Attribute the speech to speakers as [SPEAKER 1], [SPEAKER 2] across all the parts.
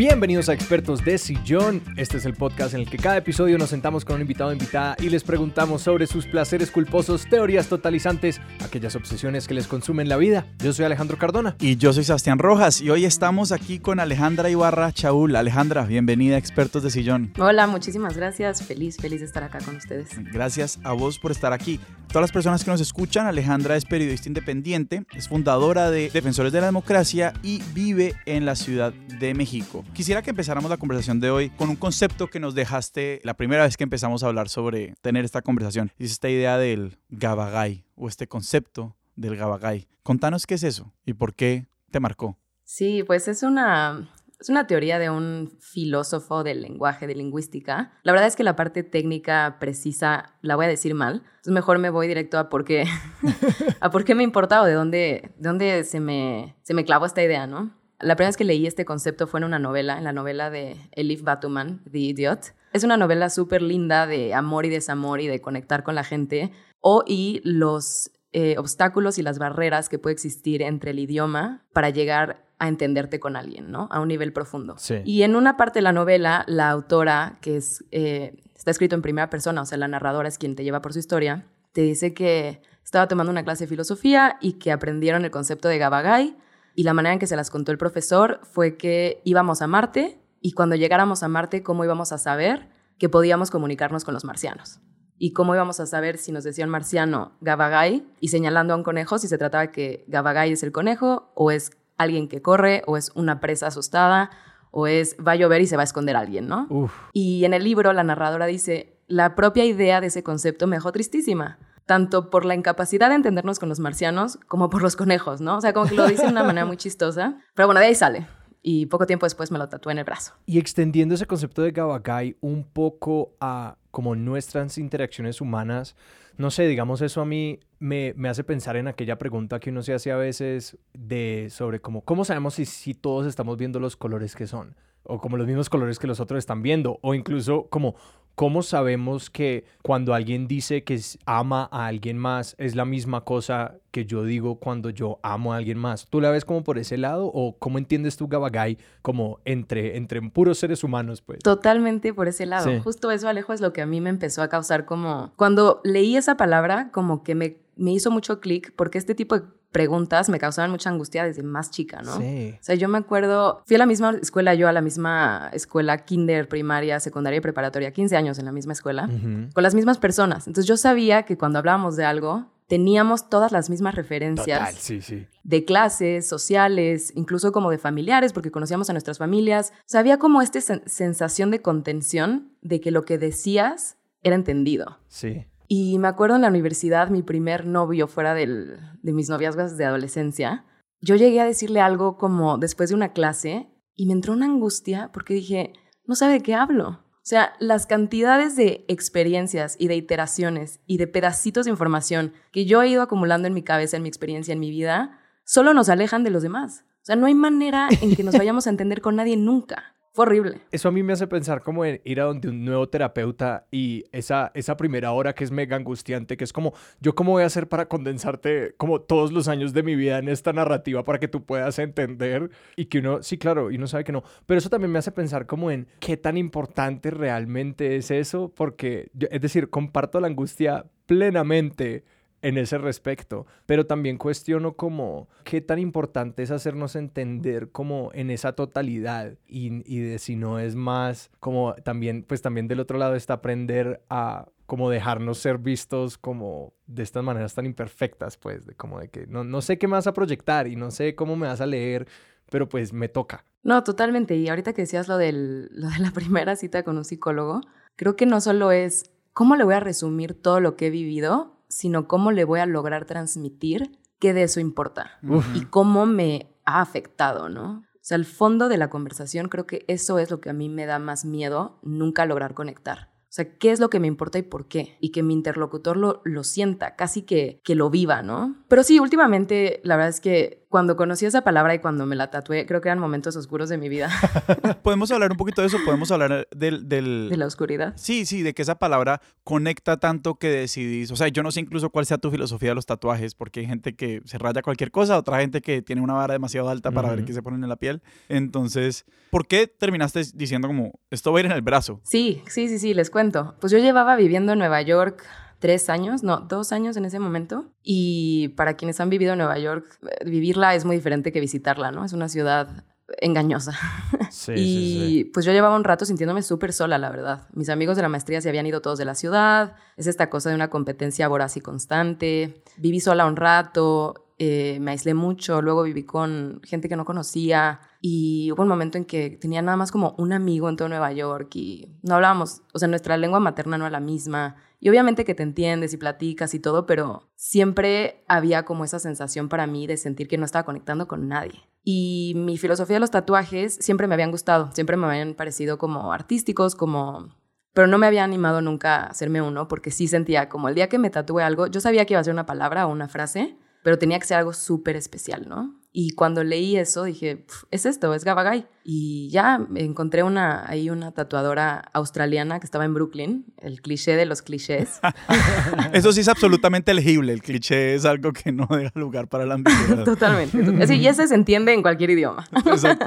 [SPEAKER 1] Bienvenidos a Expertos de Sillón. Este es el podcast en el que cada episodio nos sentamos con un invitado o invitada y les preguntamos sobre sus placeres culposos, teorías totalizantes, aquellas obsesiones que les consumen la vida. Yo soy Alejandro Cardona.
[SPEAKER 2] Y yo soy Sebastián Rojas y hoy estamos aquí con Alejandra Ibarra Chaul. Alejandra, bienvenida a Expertos de Sillón.
[SPEAKER 3] Hola, muchísimas gracias. Feliz, feliz de estar acá con ustedes.
[SPEAKER 2] Gracias a vos por estar aquí. Todas las personas que nos escuchan, Alejandra es periodista independiente, es fundadora de Defensores de la Democracia y vive en la Ciudad de México. Quisiera que empezáramos la conversación de hoy con un concepto que nos dejaste la primera vez que empezamos a hablar sobre tener esta conversación. Es esta idea del gabagay o este concepto del gabagay. Contanos qué es eso y por qué te marcó.
[SPEAKER 3] Sí, pues es una, es una teoría de un filósofo del lenguaje, de lingüística. La verdad es que la parte técnica precisa la voy a decir mal. Entonces mejor me voy directo a por qué, a por qué me importa o de dónde, de dónde se, me, se me clavó esta idea, ¿no? La primera vez que leí este concepto fue en una novela, en la novela de Elif Batuman, The Idiot. Es una novela súper linda de amor y desamor y de conectar con la gente o y los eh, obstáculos y las barreras que puede existir entre el idioma para llegar a entenderte con alguien, ¿no? A un nivel profundo. Y en una parte de la novela, la autora, que es, eh, está escrito en primera persona, o sea, la narradora es quien te lleva por su historia, te dice que estaba tomando una clase de filosofía y que aprendieron el concepto de Gabagay y la manera en que se las contó el profesor fue que íbamos a Marte y cuando llegáramos a Marte, ¿cómo íbamos a saber que podíamos comunicarnos con los marcianos? Y cómo íbamos a saber si nos decía un marciano Gabagay y señalando a un conejo si se trataba que Gabagay es el conejo o es alguien que corre o es una presa asustada o es va a llover y se va a esconder alguien, ¿no? Y en el libro la narradora dice, la propia idea de ese concepto me dejó tristísima tanto por la incapacidad de entendernos con los marcianos como por los conejos, ¿no? O sea, como que lo dice de una manera muy chistosa. Pero bueno, de ahí sale. Y poco tiempo después me lo tatué en el brazo.
[SPEAKER 1] Y extendiendo ese concepto de Gabagai un poco a como nuestras interacciones humanas, no sé, digamos, eso a mí me, me, hace pensar en aquella pregunta que uno se hace a veces de sobre cómo, ¿cómo sabemos si, si todos estamos viendo los colores que son? O como los mismos colores que los otros están viendo. O incluso como ¿Cómo sabemos que cuando alguien dice que ama a alguien más es la misma cosa que yo digo cuando yo amo a alguien más? ¿Tú la ves como por ese lado o cómo entiendes tú Gabagay como entre, entre puros seres humanos? Pues?
[SPEAKER 3] Totalmente por ese lado. Justo eso, Alejo, es lo que a mí me empezó a causar como... Cuando leí esa palabra, como que me, me hizo mucho clic porque este tipo de preguntas me causaban mucha angustia desde más chica, ¿no? Sí. O sea, yo me acuerdo, fui a la misma escuela, yo a la misma escuela, kinder, primaria, secundaria y preparatoria, 15 años en la misma escuela, con las mismas personas. Entonces yo sabía que cuando hablábamos de algo, teníamos todas las mismas referencias
[SPEAKER 1] sí, sí.
[SPEAKER 3] de clases, sociales, incluso como de familiares, porque conocíamos a nuestras familias. O sea, había como esta sensación de contención de que lo que decías era entendido.
[SPEAKER 1] Sí.
[SPEAKER 3] Y me acuerdo en la universidad, mi primer novio fuera de mis noviazgos de adolescencia, yo llegué a decirle algo como después de una clase y me entró una angustia porque dije, no sabe de qué hablo. O sea, las cantidades de experiencias y de iteraciones y de pedacitos de información que yo he ido acumulando en mi cabeza, en mi experiencia, en mi vida, solo nos alejan de los demás. O sea, no hay manera en que nos vayamos a entender con nadie nunca. Fue horrible.
[SPEAKER 1] Eso a mí me hace pensar como en ir a donde un nuevo terapeuta y esa, esa primera hora que es mega angustiante, que es como, ¿yo cómo voy a hacer para condensarte como todos los años de mi vida en esta narrativa para que tú puedas entender? Y que uno, sí, claro, y uno sabe que no. Pero eso también me hace pensar como en qué tan importante realmente es eso, porque, es decir, comparto la angustia plenamente en ese respecto, pero también cuestiono como qué tan importante es hacernos entender como en esa totalidad y, y de si no es más como también, pues también del otro lado está aprender a como dejarnos ser vistos como de estas maneras tan imperfectas, pues, de como de que no, no sé qué me vas a proyectar y no sé cómo me vas a leer, pero pues me toca.
[SPEAKER 3] No, totalmente. Y ahorita que decías lo, del, lo de la primera cita con un psicólogo, creo que no solo es cómo le voy a resumir todo lo que he vivido, sino cómo le voy a lograr transmitir qué de eso importa y cómo me ha afectado, ¿no? O sea, el fondo de la conversación creo que eso es lo que a mí me da más miedo, nunca lograr conectar. O sea, ¿qué es lo que me importa y por qué? Y que mi interlocutor lo, lo sienta, casi que, que lo viva, ¿no? Pero sí, últimamente la verdad es que cuando conocí esa palabra y cuando me la tatué, creo que eran momentos oscuros de mi vida.
[SPEAKER 2] podemos hablar un poquito de eso, podemos hablar del, del...
[SPEAKER 3] De la oscuridad.
[SPEAKER 2] Sí, sí, de que esa palabra conecta tanto que decidís, o sea, yo no sé incluso cuál sea tu filosofía de los tatuajes, porque hay gente que se raya cualquier cosa, otra gente que tiene una vara demasiado alta para ver qué se ponen en la piel. Entonces, ¿por qué terminaste diciendo como, esto va a ir en el brazo?
[SPEAKER 3] Sí, sí, sí, sí, les cuento. Pues yo llevaba viviendo en Nueva York tres años, no, dos años en ese momento. Y para quienes han vivido en Nueva York, eh, vivirla es muy diferente que visitarla, ¿no? Es una ciudad engañosa. Sí, y pues yo llevaba un rato sintiéndome súper sola, la verdad. Mis amigos de la maestría se habían ido todos de la ciudad. Es esta cosa de una competencia voraz y constante. Viví sola un rato eh, me aislé mucho, luego viví con gente que no conocía y hubo un momento en que tenía nada más como un amigo en todo Nueva York y no hablábamos, o sea, nuestra lengua materna no era la misma y obviamente que te entiendes y platicas y todo, pero siempre había como esa sensación para mí de sentir que no estaba conectando con nadie. Y mi filosofía de los tatuajes siempre me habían gustado, siempre me habían parecido como artísticos, como pero no me había animado nunca a hacerme uno porque sí sentía como el día que me tatué algo, yo sabía que iba a ser una palabra o una frase, pero tenía que ser algo súper especial, ¿no? Y cuando leí eso dije, es esto, es Gabagay. Y ya encontré una, ahí una tatuadora australiana que estaba en Brooklyn, el cliché de los clichés.
[SPEAKER 2] eso sí es absolutamente elegible, el cliché es algo que no deja lugar para la ambigüedad.
[SPEAKER 3] Totalmente. Y ese se entiende en cualquier idioma. Exacto.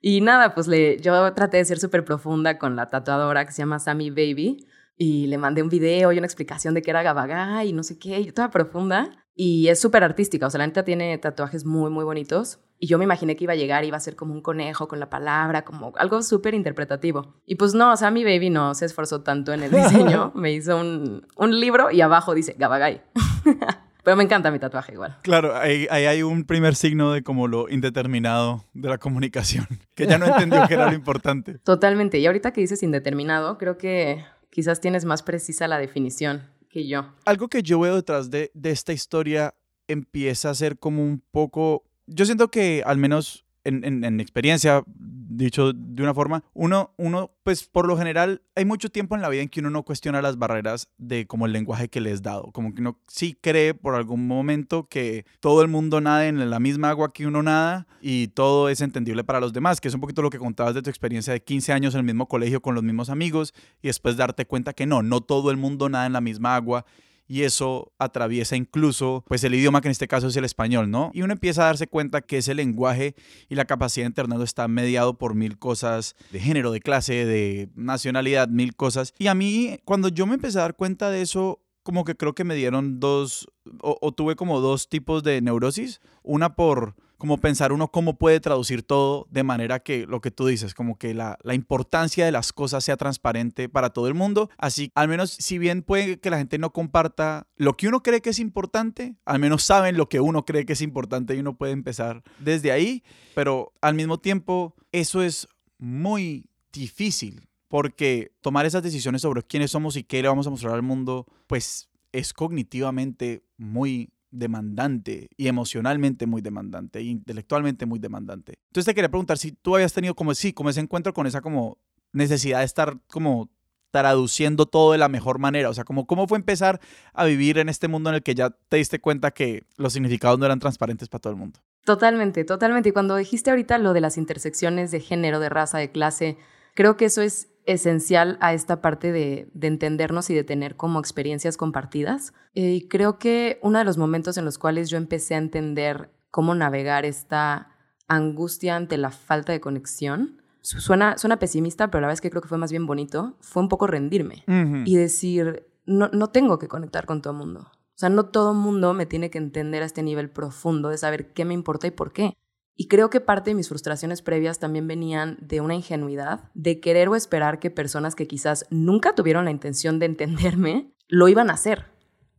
[SPEAKER 3] Y nada, pues le, yo traté de ser súper profunda con la tatuadora que se llama Sammy Baby y le mandé un video y una explicación de qué era Gabagay y no sé qué, y toda profunda. Y es súper artística, o sea, la neta tiene tatuajes muy, muy bonitos. Y yo me imaginé que iba a llegar y iba a ser como un conejo con la palabra, como algo súper interpretativo. Y pues no, o sea, mi baby no se esforzó tanto en el diseño. me hizo un, un libro y abajo dice Gabagay. Pero me encanta mi tatuaje igual.
[SPEAKER 2] Claro, ahí, ahí, hay un primer signo de como lo indeterminado de la comunicación, que ya no entendió que era lo importante.
[SPEAKER 3] Totalmente. Y ahorita que dices indeterminado, creo que quizás tienes más precisa la definición que yo.
[SPEAKER 2] Algo que yo veo detrás de, de esta historia empieza a ser como un poco, yo siento que al menos en, en, en, experiencia, dicho de una forma, uno, uno, pues por lo general, hay mucho tiempo en la vida en que uno no cuestiona las barreras de como el lenguaje que le es dado. Como que uno sí cree por algún momento que todo el mundo nada en la misma agua que uno nada y todo es entendible para los demás, que es un poquito lo que contabas de tu experiencia de 15 años en el mismo colegio con los mismos amigos y después darte cuenta que no, no todo el mundo nada en la misma agua y eso atraviesa incluso pues el idioma que en este caso es el español, ¿no? Y uno empieza a darse cuenta que ese lenguaje y la capacidad de entender está mediado por mil cosas de género, de clase, de nacionalidad, mil cosas. Y a mí cuando yo me empecé a dar cuenta de eso, como que creo que me dieron dos, o tuve como dos tipos de neurosis, una por como pensar uno cómo puede traducir todo de manera que lo que tú dices, como que la, importancia de las cosas sea transparente para todo el mundo. Así, al menos si bien puede que la gente no comparta lo que uno cree que es importante, al menos saben lo que uno cree que es importante y uno puede empezar desde ahí, pero al mismo tiempo eso es muy difícil porque tomar esas decisiones sobre quiénes somos y qué le vamos a mostrar al mundo, pues es cognitivamente muy demandante y emocionalmente muy demandante e intelectualmente muy demandante. Entonces te quería preguntar si tú habías tenido como sí, como ese encuentro con esa como necesidad de estar como traduciendo todo de la mejor manera, o sea, como cómo fue empezar a vivir en este mundo en el que ya te diste cuenta que los significados no eran transparentes para todo el mundo.
[SPEAKER 3] Totalmente, totalmente. Y cuando dijiste ahorita lo de las intersecciones de género, de raza, de clase, creo que eso es esencial a esta parte de, entendernos y de tener como experiencias compartidas. Eh, y creo que uno de los momentos en los cuales yo empecé a entender cómo navegar esta angustia ante la falta de conexión, suena, suena pesimista, pero la verdad es que creo que fue más bien bonito, fue un poco rendirme y decir, no, no tengo que conectar con todo el mundo. O sea, no todo el mundo me tiene que entender a este nivel profundo de saber qué me importa y por qué. Y creo que parte de mis frustraciones previas también venían de una ingenuidad, de querer o esperar que personas que quizás nunca tuvieron la intención de entenderme, lo iban a hacer.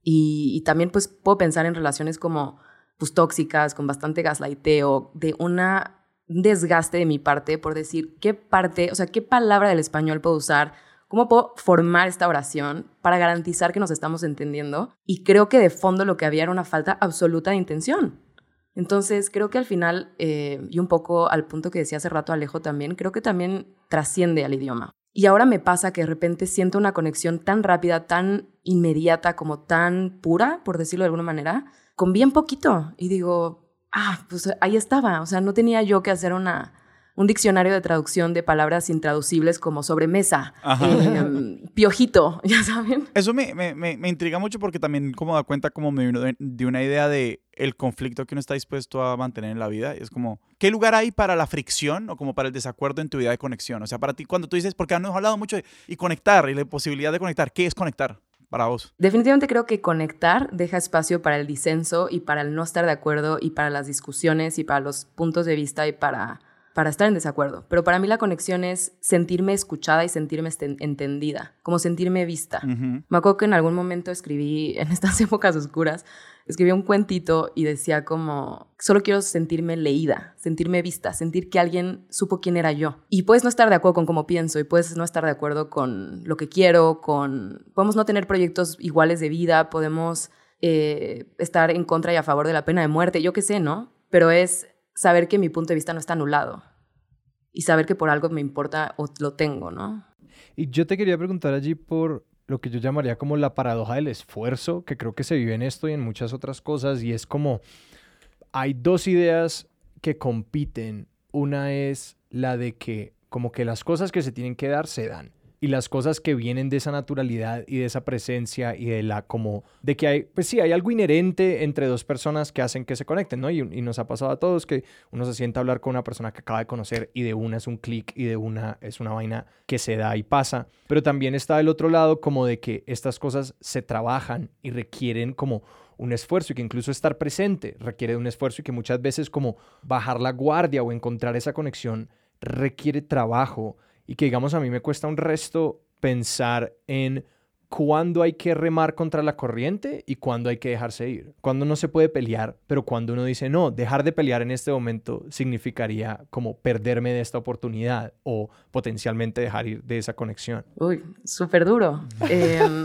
[SPEAKER 3] Y, también pues puedo pensar en relaciones como pues tóxicas, con bastante gaslighteo, de una, un desgaste de mi parte por decir qué parte, o sea, qué palabra del español puedo usar, cómo puedo formar esta oración para garantizar que nos estamos entendiendo. Y creo que de fondo lo que había era una falta absoluta de intención. Entonces, creo que al final, eh, y un poco al punto que decía hace rato Alejo también, creo que también trasciende al idioma. Y ahora me pasa que de repente siento una conexión tan rápida, tan inmediata, como tan pura, por decirlo de alguna manera, con bien poquito. Y digo, ah, pues ahí estaba. O sea, no tenía yo que hacer una, un diccionario de traducción de palabras intraducibles como sobremesa, eh, piojito, ya saben.
[SPEAKER 2] Eso me, me, me, intriga mucho porque también como da cuenta como de, de una idea de el conflicto que uno está dispuesto a mantener en la vida. Y es como, ¿qué lugar hay para la fricción o como para el desacuerdo en tu vida de conexión? O sea, para ti, cuando tú dices, porque hemos hablado mucho de y conectar y la posibilidad de conectar, ¿qué es conectar? para vos?
[SPEAKER 3] Definitivamente creo que conectar deja espacio para el disenso y para el no estar de acuerdo y para las discusiones y para los puntos de vista y para para estar en desacuerdo. Pero para mí la conexión es sentirme escuchada y sentirme entendida, como sentirme vista. Me acuerdo que en algún momento escribí, en estas épocas oscuras, escribí un cuentito y decía como, solo quiero sentirme leída, sentirme vista, sentir que alguien supo quién era yo. Y puedes no estar de acuerdo con cómo pienso y puedes no estar de acuerdo con lo que quiero, con... Podemos no tener proyectos iguales de vida, podemos eh, estar en contra y a favor de la pena de muerte, yo qué sé, ¿no? Pero es saber que mi punto de vista no está anulado y saber que por algo me importa o lo tengo, ¿no?
[SPEAKER 1] Y yo te quería preguntar allí por lo que yo llamaría como la paradoja del esfuerzo, que creo que se vive en esto y en muchas otras cosas, y es como hay dos ideas que compiten. Una es la de que como que las cosas que se tienen que dar se dan y las cosas que vienen de esa naturalidad y de esa presencia y de la como de que hay, pues sí, hay algo inherente entre dos personas que hacen que se conecten, ¿no? Y, nos ha pasado a todos que uno se sienta a hablar con una persona que acaba de conocer y de una es un clic y de una es una vaina que se da y pasa, pero también está el otro lado como de que estas cosas se trabajan y requieren como un esfuerzo y que incluso estar presente requiere de un esfuerzo y que muchas veces como bajar la guardia o encontrar esa conexión requiere trabajo y que digamos a mí me cuesta un resto pensar en cuándo hay que remar contra la corriente y cuándo hay que dejarse ir. Cuándo no se puede pelear, pero cuando uno dice, no, dejar de pelear en este momento significaría como perderme de esta oportunidad o potencialmente dejar ir de esa conexión.
[SPEAKER 3] Uy, súper duro. Em,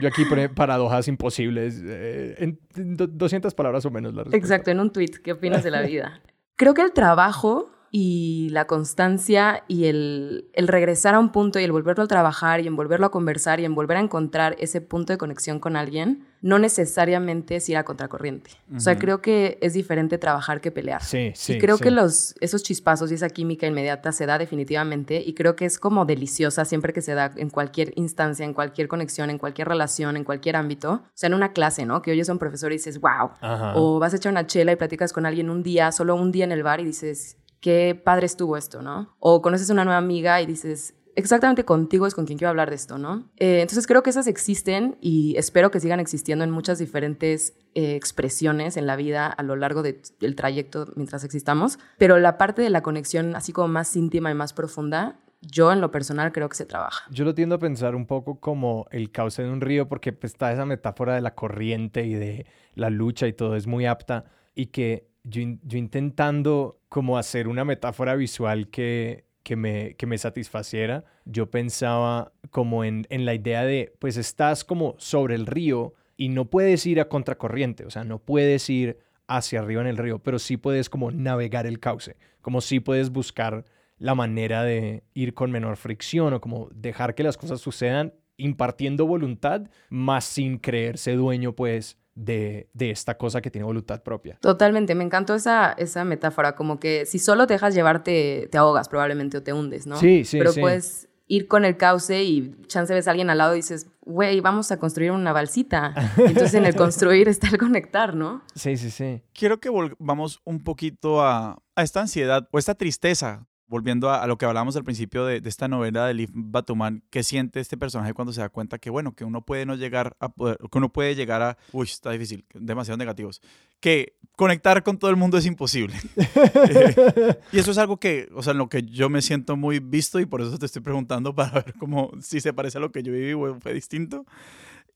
[SPEAKER 1] Yo aquí pone paradojas imposibles, eh, en 200 palabras o menos. La
[SPEAKER 3] Exacto, en un tweet. ¿Qué opinas de la vida? Creo que el trabajo y la constancia y el, el, regresar a un punto y el volverlo a trabajar y en volverlo a conversar y en volver a encontrar ese punto de conexión con alguien, no necesariamente es ir a contracorriente. O sea, creo que es diferente trabajar que pelear.
[SPEAKER 1] Sí, sí.
[SPEAKER 3] Y creo que los, esos chispazos y esa química inmediata se da definitivamente y creo que es como deliciosa siempre que se da en cualquier instancia, en cualquier conexión, en cualquier relación, en cualquier ámbito. O sea, en una clase, ¿no? Que oyes a un profesor y dices, wow. O vas a echar una chela y platicas con alguien un día, solo un día en el bar y dices, qué padre estuvo esto, ¿no? O conoces una nueva amiga y dices, exactamente contigo es con quien quiero hablar de esto, ¿no? Eh, entonces creo que esas existen y espero que sigan existiendo en muchas diferentes eh, expresiones en la vida a lo largo del trayecto mientras existamos, pero la parte de la conexión así como más íntima y más profunda, yo en lo personal creo que se trabaja.
[SPEAKER 1] Yo lo tiendo a pensar un poco como el cauce de un río porque pues, está esa metáfora de la corriente y de la lucha y todo es muy apta y que yo, intentando como hacer una metáfora visual que, que, me, que me satisfaciera, yo pensaba como en, en la idea de, pues estás como sobre el río y no puedes ir a contracorriente, o sea, no puedes ir hacia arriba en el río, pero sí puedes como navegar el cauce, como sí puedes buscar la manera de ir con menor fricción o como dejar que las cosas sucedan impartiendo voluntad, más sin creerse dueño pues de, esta cosa que tiene voluntad propia.
[SPEAKER 3] Totalmente, me encantó esa, esa metáfora, como que si solo te dejas llevarte, te ahogas probablemente o te hundes, ¿no?
[SPEAKER 1] Sí, sí.
[SPEAKER 3] Pero puedes ir con el cauce y chance ves a alguien al lado y dices, güey, vamos a construir una balsita. Entonces en el construir está el conectar, ¿no?
[SPEAKER 1] Sí, sí, sí.
[SPEAKER 2] Quiero que volvamos un poquito a, a esta ansiedad o esta tristeza volviendo a, lo que hablábamos al principio de, esta novela de Liv Batuman, ¿qué siente este personaje cuando se da cuenta que, bueno, que uno puede no llegar a poder, que uno puede llegar a, uy, está difícil, demasiado negativos, que conectar con todo el mundo es imposible. y eso es algo que, o sea, en lo que yo me siento muy visto y por eso te estoy preguntando para ver cómo, si se parece a lo que yo viví o fue distinto.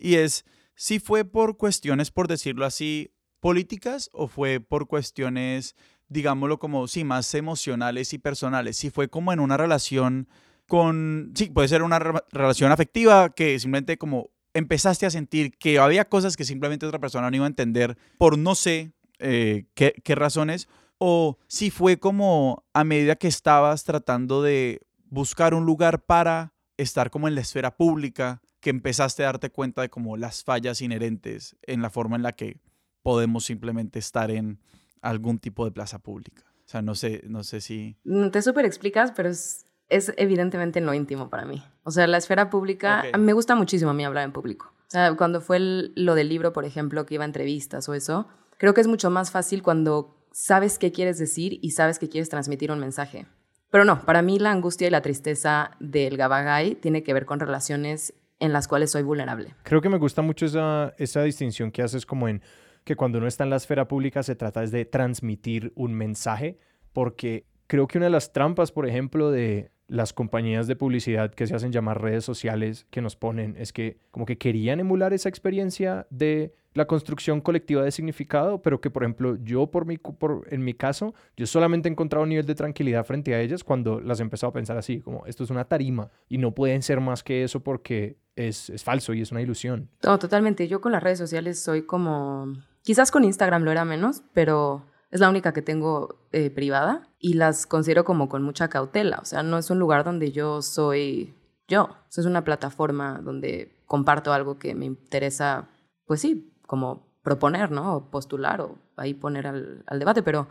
[SPEAKER 2] Y es, si fue por cuestiones, por decirlo así, políticas o fue por cuestiones digámoslo como, sí, más emocionales y personales. Si fue como en una relación con, sí, puede ser una relación afectiva que simplemente como empezaste a sentir que había cosas que simplemente otra persona no iba a entender por no sé eh, qué, qué razones, o si fue como a medida que estabas tratando de buscar un lugar para estar como en la esfera pública, que empezaste a darte cuenta de como las fallas inherentes en la forma en la que podemos simplemente estar en algún tipo de plaza pública. O sea, no sé, no sé si...
[SPEAKER 3] Mm, te súper explicas, pero es, es evidentemente no íntimo para mí. O sea, la esfera pública, me gusta muchísimo a mí hablar en público. O sea, cuando fue el- lo del libro, por ejemplo, que iba a entrevistas o eso, creo que es mucho más fácil cuando sabes qué quieres decir y sabes que quieres transmitir un mensaje. Pero no, para mí la angustia y la tristeza del Gabagay tiene que ver con relaciones en las cuales soy vulnerable.
[SPEAKER 1] Creo que me gusta mucho esa, esa distinción que haces como en que cuando uno está en la esfera pública se trata de transmitir un mensaje, porque creo que una de las trampas, por ejemplo, de las compañías de publicidad que se hacen llamar redes sociales que nos ponen es que como que querían emular esa experiencia de la construcción colectiva de significado, pero que por ejemplo yo por mi, por, en mi caso, yo solamente he encontrado un nivel de tranquilidad frente a ellas cuando las he empezado a pensar así, como esto es una tarima y no pueden ser más que eso porque es, es falso y es una ilusión.
[SPEAKER 3] No, totalmente. Yo con las redes sociales soy como... Quizás con Instagram lo era menos, pero es la única que tengo eh, privada y las considero como con mucha cautela. O sea, no es un lugar donde yo soy yo. Es una plataforma donde comparto algo que me interesa, pues sí, como proponer, ¿no? O postular o ahí poner al, debate, pero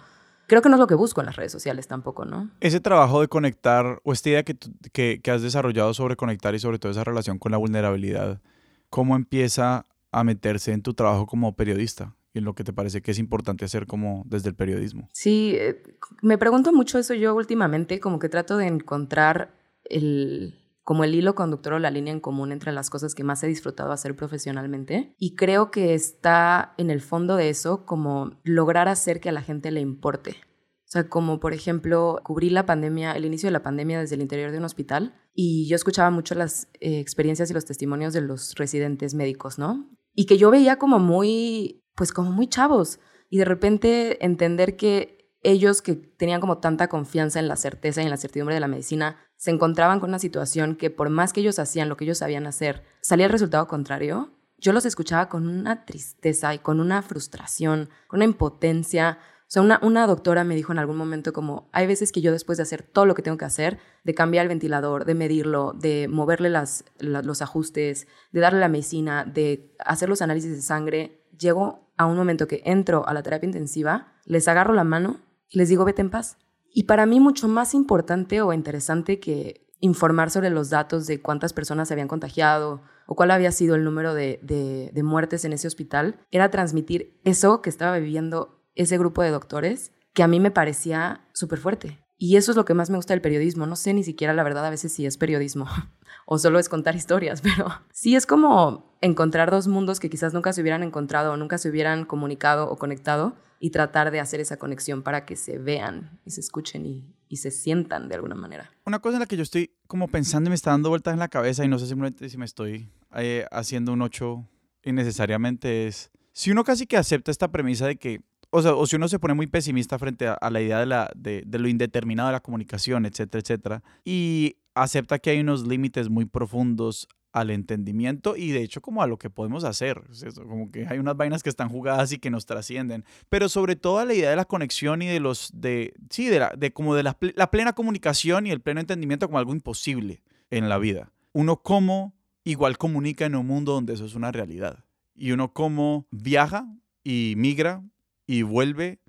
[SPEAKER 3] creo que no es lo que busco en las redes sociales tampoco, ¿no?
[SPEAKER 2] Ese trabajo de conectar, o esta idea que, que, que has desarrollado sobre conectar y sobre todo esa relación con la vulnerabilidad, ¿cómo empieza a meterse en tu trabajo como periodista? Y lo que te parece que es importante hacer como desde el periodismo.
[SPEAKER 3] Sí, eh, me pregunto mucho eso yo últimamente, como que trato de encontrar el, como el hilo conductor o la línea en común entre las cosas que más he disfrutado hacer profesionalmente. Y creo que está en el fondo de eso como lograr hacer que a la gente le importe. O sea, como por ejemplo, cubrí la pandemia, el inicio de la pandemia desde el interior de un hospital y yo escuchaba mucho las eh, experiencias y los testimonios de los residentes médicos, ¿no? Y que yo veía como muy, pues como muy chavos y de repente entender que ellos que tenían como tanta confianza en la certeza y en la certidumbre de la medicina se encontraban con una situación que por más que ellos hacían lo que ellos sabían hacer, salía el resultado contrario. Yo los escuchaba con una tristeza y con una frustración, con una impotencia. O sea, una, una doctora me dijo en algún momento como, hay veces que yo después de hacer todo lo que tengo que hacer, de cambiar el ventilador, de medirlo, de moverle las, la- los ajustes, de darle la medicina, de hacer los análisis de sangre, llego a un momento que entro a la terapia intensiva, les agarro la mano y les digo, vete en paz. Y para mí mucho más importante o interesante que informar sobre los datos de cuántas personas se habían contagiado o cuál había sido el número de, de- muertes en ese hospital, era transmitir eso que estaba viviendo ese grupo de doctores, que a mí me parecía súper fuerte. Y eso es lo que más me gusta del periodismo. No sé ni siquiera la verdad a veces si es periodismo o solo es contar historias, pero sí es como encontrar dos mundos que quizás nunca se hubieran encontrado o nunca se hubieran comunicado o conectado y tratar de hacer esa conexión para que se vean y se escuchen y, y se sientan de alguna manera.
[SPEAKER 2] Una cosa en la que yo estoy como pensando y me está dando vueltas en la cabeza y no sé simplemente si me estoy eh, haciendo un ocho innecesariamente es si uno casi que acepta esta premisa de que, o sea, o si uno se pone muy pesimista frente a, la idea de, la, de lo indeterminado de la comunicación, etcétera, etcétera, y acepta que hay unos límites muy profundos al entendimiento y de hecho como a lo que podemos hacer, como que hay unas vainas que están jugadas y que nos trascienden, pero sobre todo a la idea de la conexión y de los, de, sí, de, la, de como de la, ple- la plena comunicación y el pleno entendimiento como algo imposible en la vida. Uno como igual comunica en un mundo donde eso es una realidad. Y uno como viaja y migra y vuelve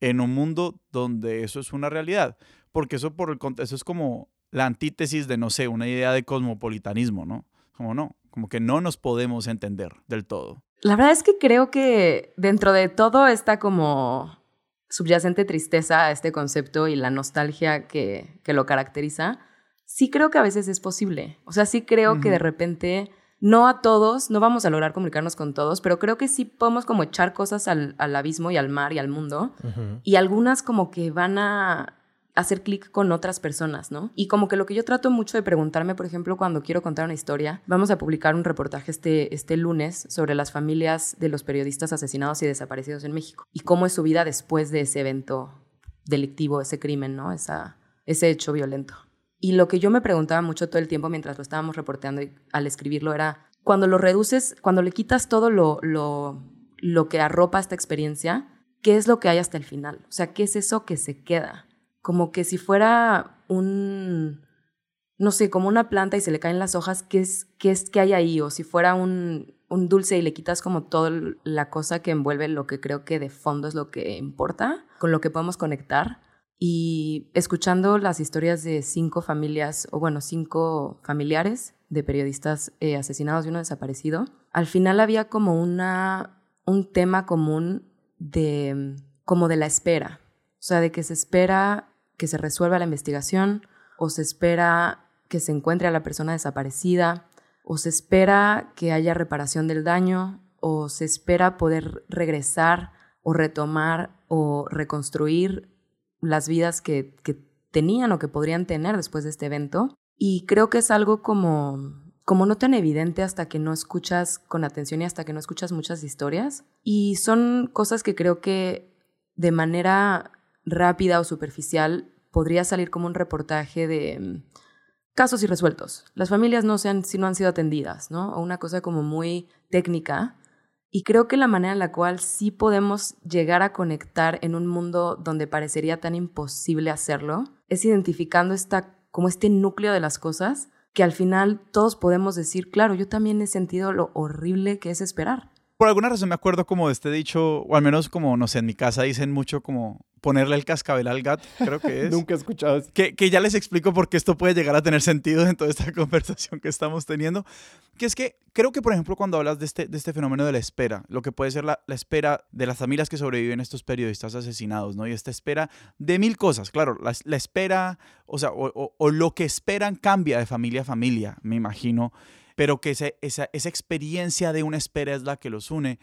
[SPEAKER 2] en un mundo donde eso es una realidad, porque eso por el eso es como la antítesis de no sé, una idea de cosmopolitanismo, ¿no? Como no, como que no nos podemos entender del todo.
[SPEAKER 3] La verdad es que creo que dentro de todo esta como subyacente tristeza a este concepto y la nostalgia que, que lo caracteriza, sí creo que a veces es posible. O sea, sí creo que de repente, no a todos, no vamos a lograr comunicarnos con todos, pero creo que sí podemos como echar cosas al, al abismo y al mar y al mundo. Y algunas como que van a hacer clic con otras personas, ¿no? Y como que lo que yo trato mucho de preguntarme, por ejemplo, cuando quiero contar una historia, vamos a publicar un reportaje este, este lunes sobre las familias de los periodistas asesinados y desaparecidos en México y cómo es su vida después de ese evento delictivo, ese crimen, ¿no? Esa, ese hecho violento. Y lo que yo me preguntaba mucho todo el tiempo mientras lo estábamos reporteando y al escribirlo era, cuando lo reduces, cuando le quitas todo lo, lo, lo que arropa esta experiencia, ¿qué es lo que hay hasta el final? O sea, ¿qué es eso que se queda? Como que si fuera un, no sé, como una planta y se le caen las hojas, ¿qué es, qué es que hay ahí? O si fuera un, un dulce y le quitas como toda la cosa que envuelve lo que creo que de fondo es lo que importa, con lo que podemos conectar. Y escuchando las historias de cinco familias, o bueno, cinco familiares de periodistas eh, asesinados y uno desaparecido, al final había como una, un tema común de, como de la espera. O sea, de que se espera que se resuelva la investigación o se espera que se encuentre a la persona desaparecida o se espera que haya reparación del daño, o se espera poder regresar o retomar o reconstruir las vidas que, tenían o que podrían tener después de este evento. Y creo que es algo como, como no tan evidente hasta que no escuchas con atención y hasta que no escuchas muchas historias. Y son cosas que creo que de manera rápida o superficial podría salir como un reportaje de casos irresueltos. Las familias no, sean, si no han sido atendidas, ¿no? O una cosa como muy técnica. Y creo que la manera en la cual sí podemos llegar a conectar en un mundo donde parecería tan imposible hacerlo es identificando esta, como este núcleo de las cosas que al final todos podemos decir, claro, yo también he sentido lo horrible que es esperar.
[SPEAKER 2] Por alguna razón me acuerdo como de este dicho, o al menos como, no sé, en mi casa dicen mucho como ponerle el cascabel al gato, creo que es.
[SPEAKER 1] Nunca he escuchado eso.
[SPEAKER 2] Que, que, ya les explico por qué esto puede llegar a tener sentido en toda esta conversación que estamos teniendo. Que es que creo que, por ejemplo, cuando hablas de este, de este fenómeno de la espera, lo que puede ser la, la espera de las familias que sobreviven a estos periodistas asesinados, ¿no? Y esta espera de mil cosas. Claro, la, la espera, o sea, o, o, o, lo que esperan cambia de familia a familia, me imagino. Pero que esa, esa, esa experiencia de una espera es la que los une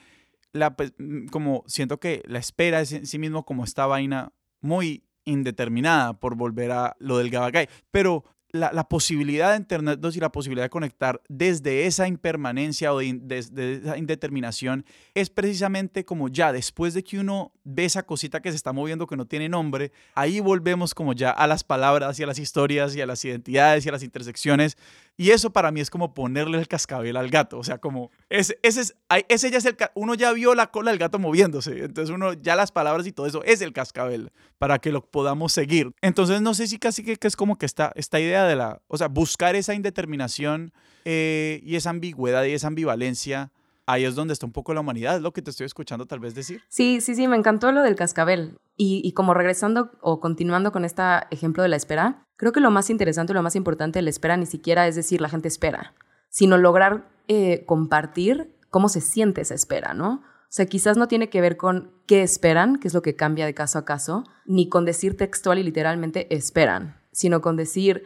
[SPEAKER 2] la, pues, mm, como siento que la espera es en sí mismo como esta vaina muy indeterminada por volver a lo del Gabagay. Pero la, posibilidad de Internet 2 y la posibilidad de conectar desde esa impermanencia o desde esa indeterminación es precisamente como ya después de que uno ve esa cosita que se está moviendo que no tiene nombre, ahí volvemos como ya a las palabras y a las historias y a las identidades y a las intersecciones. Y eso para mí es como ponerle el cascabel al gato. O sea, como ese, ese, es, ese ya es el... Uno ya vio la cola del gato moviéndose. Entonces uno ya las palabras y todo eso es el cascabel para que lo podamos seguir. Entonces no sé si casi que, que es como que esta, esta idea de la, o sea, buscar esa indeterminación eh, y esa ambigüedad y esa ambivalencia, ahí es donde está un poco la humanidad, es lo que te estoy escuchando tal vez decir.
[SPEAKER 3] Sí, sí, sí, me encantó lo del cascabel. Y, y como regresando o continuando con este ejemplo de la espera, creo que lo más interesante, lo más importante de la espera ni siquiera es decir la gente espera, sino lograr eh, compartir cómo se siente esa espera, ¿no? O sea, quizás no tiene que ver con qué esperan, que es lo que cambia de caso a caso, ni con decir textual y literalmente esperan, sino con decir,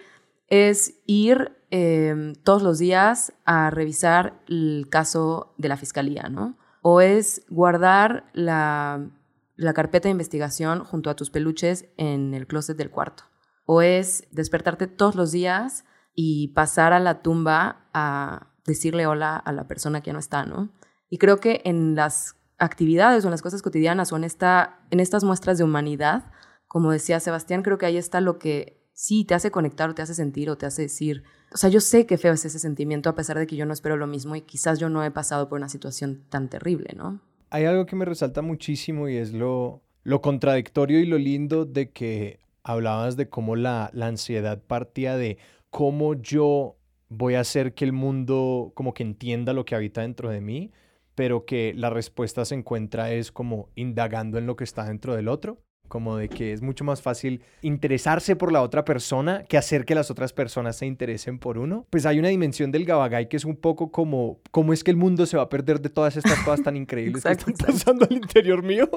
[SPEAKER 3] es ir em, todos los días a revisar el caso de la fiscalía, ¿no? O es guardar la, la carpeta de investigación junto a tus peluches en el closet del cuarto. O es despertarte todos los días y pasar a la tumba a decirle hola a la persona que ya no está, ¿no? Y creo que en las actividades o en las cosas cotidianas o en, esta, en estas muestras de humanidad, como decía Sebastián, creo que ahí está lo que sí te hace conectar o te hace sentir o te hace decir, o sea, yo sé que feo es ese sentimiento a pesar de que yo no espero lo mismo y quizás yo no he pasado por una situación tan terrible, ¿no?
[SPEAKER 1] Hay algo que me resalta muchísimo y es lo, lo contradictorio y lo lindo de que hablabas de cómo la, la ansiedad partía de cómo yo voy a hacer que el mundo como que entienda lo que habita dentro de mí, pero que la respuesta se encuentra es como indagando en lo que está dentro del otro como de que es mucho más fácil interesarse por la otra persona que hacer que las otras personas se interesen por uno. Pues hay una dimensión del Gabagay que es un poco como cómo es que el mundo se va a perder de todas estas cosas tan increíbles que están pasando al interior mío.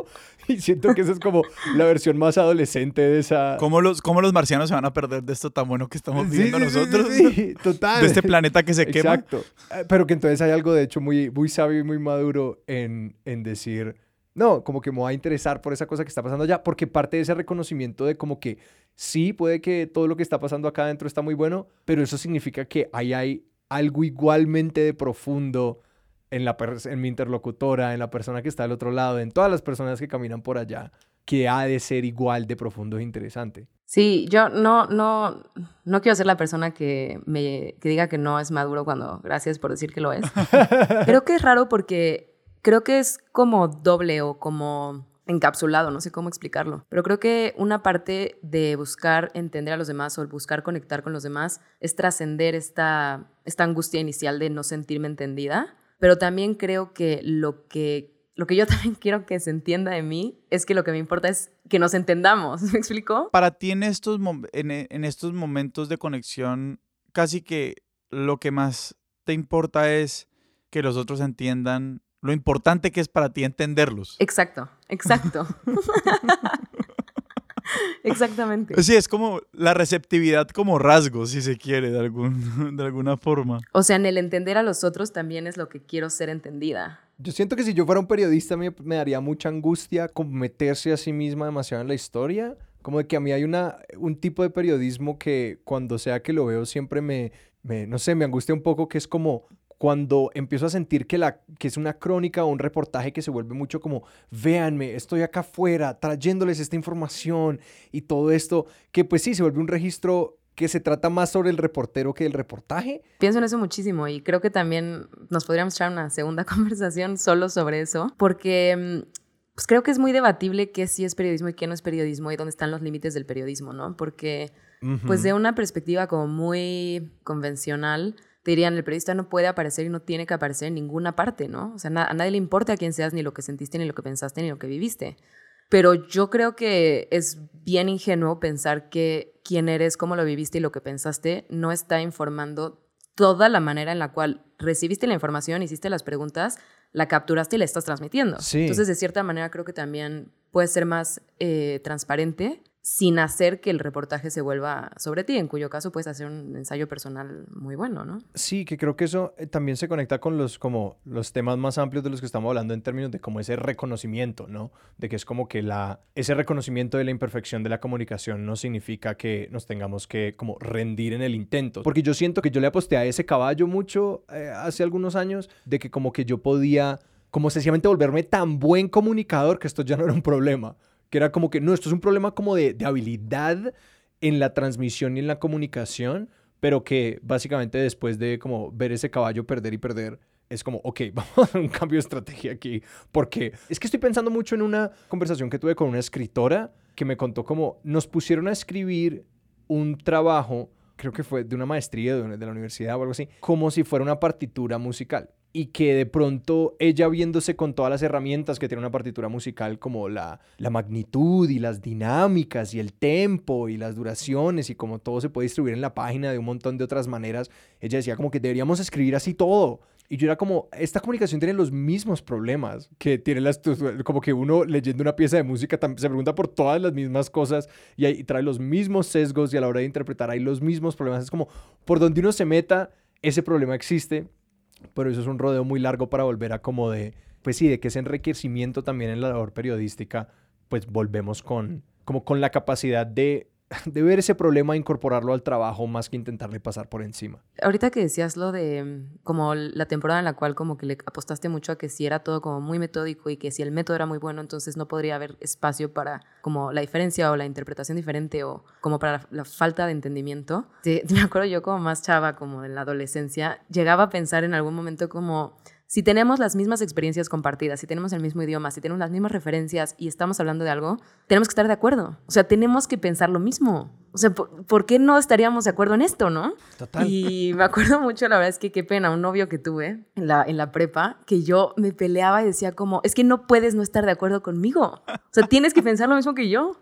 [SPEAKER 1] Y siento que esa es como la versión más adolescente de esa...
[SPEAKER 2] ¿Cómo los, cómo los marcianos se van a perder de esto tan bueno que estamos viviendo
[SPEAKER 1] sí,
[SPEAKER 2] nosotros?
[SPEAKER 1] Sí, sí, total.
[SPEAKER 2] De este planeta que se quema.
[SPEAKER 1] Exacto. Pero que entonces hay algo de hecho muy, muy sabio y muy maduro en, en decir no, como que me va a interesar por esa cosa que está pasando allá, porque parte de ese reconocimiento de como que sí, puede que todo lo que está pasando acá adentro está muy bueno, pero eso significa que ahí hay algo igualmente de profundo en, la en mi interlocutora, en la persona que está al otro lado, en todas las personas que caminan por allá, que ha de ser igual de profundo e interesante.
[SPEAKER 3] Sí, yo no, no, no quiero ser la persona que me que diga que no es maduro cuando, gracias por decir que lo es. Creo que es raro porque creo que es como doble o como encapsulado, no sé cómo explicarlo, pero creo que una parte de buscar entender a los demás o buscar conectar con los demás es trascender esta, esta angustia inicial de no sentirme entendida pero también creo que lo que lo que yo también quiero que se entienda de mí es que lo que me importa es que nos entendamos. ¿Me explico?
[SPEAKER 2] Para ti en estos, en, en estos momentos de conexión, casi que lo que más te importa es que los otros entiendan lo importante que es para ti entenderlos.
[SPEAKER 3] Exacto, exacto. Exactamente.
[SPEAKER 2] Sí, es como la receptividad como rasgo, si se quiere, de, algún, de alguna forma.
[SPEAKER 3] O sea, en el entender a los otros también es lo que quiero ser entendida.
[SPEAKER 1] Yo siento que si yo fuera un periodista me, me daría mucha angustia como meterse a sí misma demasiado en la historia. Como de que a mí hay una, un tipo de periodismo que cuando sea que lo veo siempre me, me, no sé, me angustia un poco, que es como cuando empiezo a sentir que, la, que es una crónica o un reportaje que se vuelve mucho como, véanme, estoy acá afuera trayéndoles esta información y todo esto, que pues sí, se vuelve un registro que se trata más sobre el reportero que el reportaje.
[SPEAKER 3] Pienso en eso muchísimo y creo que también nos podríamos echar una segunda conversación solo sobre eso, porque mm, pues creo que es muy debatible qué sí es periodismo y qué no es periodismo y dónde están los límites del periodismo, ¿no? Porque pues de una perspectiva como muy convencional, te dirían, el periodista no puede aparecer y no tiene que aparecer en ninguna parte, ¿no? O sea, a nadie le importa a quién seas, ni lo que sentiste, ni lo que pensaste, ni lo que viviste. Pero yo creo que es bien ingenuo pensar que quién eres, cómo lo viviste y lo que pensaste no está informando toda la manera en la cual recibiste la información, hiciste las preguntas, la capturaste y la estás transmitiendo. Entonces, de cierta manera, creo que también puede ser más eh, transparente sin hacer que el reportaje se vuelva sobre ti, en cuyo caso puedes hacer un ensayo personal muy bueno, ¿no?
[SPEAKER 1] Sí, que creo que eso eh, también se conecta con los, como, los temas más amplios de los que estamos hablando en términos de como ese reconocimiento, ¿no? De que es como que la, ese reconocimiento de la imperfección de la comunicación no significa que nos tengamos que como rendir en el intento. Porque yo siento que yo le aposté a ese caballo mucho eh, hace algunos años, de que como que yo podía como sencillamente volverme tan buen comunicador que esto ya no era un problema que era como que, no, esto es un problema como de, de habilidad en la transmisión y en la comunicación, pero que básicamente después de como ver ese caballo perder y perder, es como, ok, vamos a hacer un cambio de estrategia aquí, porque es que estoy pensando mucho en una conversación que tuve con una escritora que me contó como nos pusieron a escribir un trabajo, creo que fue de una maestría de, de la universidad o algo así, como si fuera una partitura musical y que de pronto ella viéndose con todas las herramientas que tiene una partitura musical como la, la magnitud y las dinámicas y el tempo y las duraciones y como todo se puede distribuir en la página de un montón de otras maneras, ella decía como que deberíamos escribir así todo. Y yo era como, esta comunicación tiene los mismos problemas que tiene las, como que uno leyendo una pieza de música se pregunta por todas las mismas cosas y, y trae los mismos sesgos y a la hora de interpretar hay los mismos problemas. Es como, por donde uno se meta, ese problema existe pero eso es un rodeo muy largo para volver a como de, pues sí, de que ese enriquecimiento también en la labor periodística, pues volvemos con, como con la capacidad de de ver ese problema incorporarlo al trabajo más que intentarle pasar por encima.
[SPEAKER 3] Ahorita que decías lo de mm, como la temporada en la cual como que le apostaste mucho a que si era todo como muy metódico y que si el método era muy bueno, entonces no podría haber espacio para como la diferencia o la interpretación diferente o como para la, falta de entendimiento. me acuerdo yo como más chava, como en la adolescencia, llegaba a pensar en algún momento como si tenemos las mismas experiencias compartidas, si tenemos el mismo idioma, si tenemos las mismas referencias y estamos hablando de algo, tenemos que estar de acuerdo. O sea, tenemos que pensar lo mismo. O sea, ¿por, qué no estaríamos de acuerdo en esto, no?
[SPEAKER 1] Total.
[SPEAKER 3] Y me acuerdo mucho, la verdad es que qué pena, un novio que tuve en la, en la prepa, que yo me peleaba y decía como, es que no puedes no estar de acuerdo conmigo. O sea, tienes que pensar lo mismo que yo.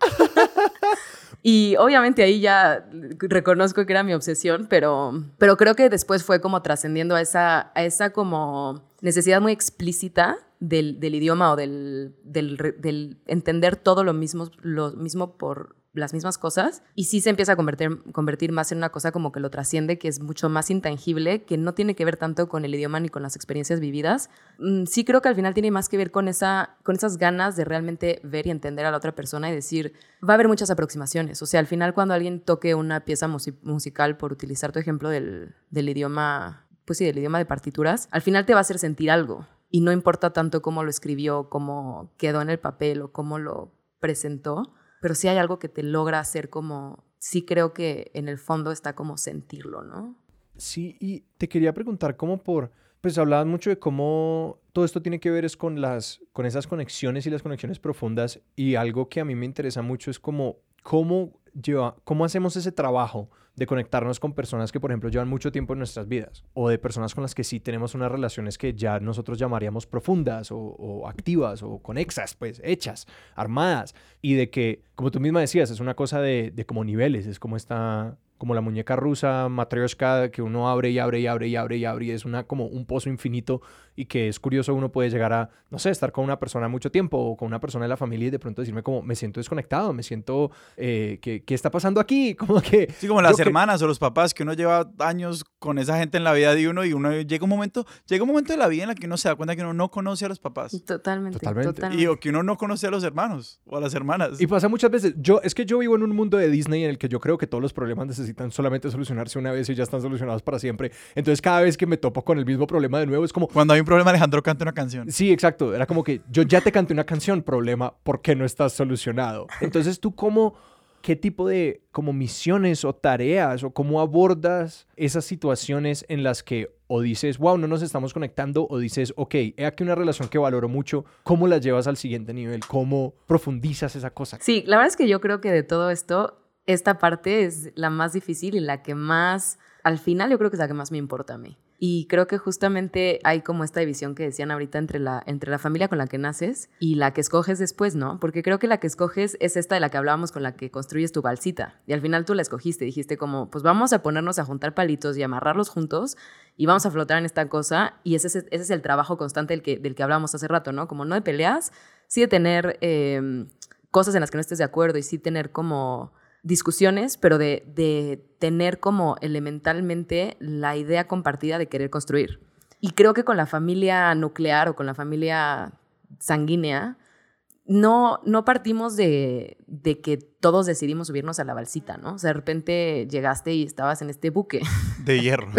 [SPEAKER 3] Y obviamente ahí ya reconozco que era mi obsesión, pero, pero creo que después fue como trascendiendo a esa, a esa como necesidad muy explícita del, del idioma o del, del, entender todo lo mismo, lo mismo por las mismas cosas y sí se empieza a convertir, convertir más en una cosa como que lo trasciende, que es mucho más intangible, que no tiene que ver tanto con el idioma ni con las experiencias vividas. Mm, sí creo que al final tiene más que ver con, esa, con esas ganas de realmente ver y entender a la otra persona y decir, va a haber muchas aproximaciones. O sea, al final cuando alguien toque una pieza musical, por utilizar tu ejemplo del, del idioma, pues sí, del idioma de partituras, al final te va a hacer sentir algo. Y no importa tanto cómo lo escribió, cómo quedó en el papel o cómo lo presentó, pero sí hay algo que te logra hacer como, sí creo que en el fondo está como sentirlo, ¿no?
[SPEAKER 1] Sí, y te quería preguntar cómo por, pues hablabas mucho de cómo todo esto tiene que ver es con las, con esas conexiones y las conexiones profundas y algo que a mí me interesa mucho es como cómo cómo hacemos ese trabajo de conectarnos con personas que, por ejemplo, llevan mucho tiempo en nuestras vidas o de personas con las que sí tenemos unas relaciones que ya nosotros llamaríamos profundas o, activas o conexas, pues hechas, armadas. Y de que, como tú misma decías, es una cosa de, de como niveles, es como esta como la muñeca rusa matryoshka que uno abre y abre y abre y abre y abre y es una como un pozo infinito y que es curioso uno puede llegar a no sé estar con una persona mucho tiempo o con una persona de la familia y de pronto decirme como me siento desconectado me siento eh, ¿qué, ¿qué, está pasando aquí como que
[SPEAKER 2] sí como las hermanas o los papás que uno lleva años con esa gente en la vida de uno y uno llega un momento llega un momento de la vida en la que uno se da cuenta que uno no conoce a los papás.
[SPEAKER 3] Totalmente. totalmente,
[SPEAKER 2] y o que uno no conoce a los hermanos o a las hermanas.
[SPEAKER 1] Y pasa muchas veces yo es que yo vivo en un mundo de Disney en el que yo creo que todos los problemas necesitan solamente solucionarse una vez y ya están solucionados para siempre. Entonces cada vez que me topo con el mismo problema de nuevo es como...
[SPEAKER 2] Cuando hay un problema Alejandro canta una canción.
[SPEAKER 1] Sí, exacto. Era como que yo ya te canté una canción, problema, ¿por qué no estás solucionado? Entonces tú cómo... ¿Qué tipo de como misiones o tareas o cómo abordas esas situaciones en las que o dices, wow, no nos estamos conectando, o dices, ok, he aquí una relación que valoro mucho, ¿cómo la llevas al siguiente nivel? ¿Cómo profundizas esa cosa?
[SPEAKER 3] Sí, la verdad es que yo creo que de todo esto esta parte es la más difícil y la que más, al final yo creo que es la que más me importa a mí. Y creo que justamente hay como esta división que decían ahorita entre la, entre la familia con la que naces y la que escoges después, ¿no? Porque creo que la que escoges es esta de la que hablábamos con la que construyes tu balsita. Y al final tú la escogiste, dijiste como, pues vamos a ponernos a juntar palitos y amarrarlos juntos y vamos a flotar en esta cosa. Y ese es, ese es el trabajo constante del que, del que hablábamos hace rato, ¿no? Como no de peleas, sí de tener em, cosas en las que no estés de acuerdo y sí tener como discusiones, pero de, tener como elementalmente la idea compartida de querer construir. Y creo que con la familia nuclear o con la familia sanguínea, no, no partimos de, de, que todos decidimos subirnos a la balsita, ¿no? O sea, de repente llegaste y estabas en este buque.
[SPEAKER 2] De hierro.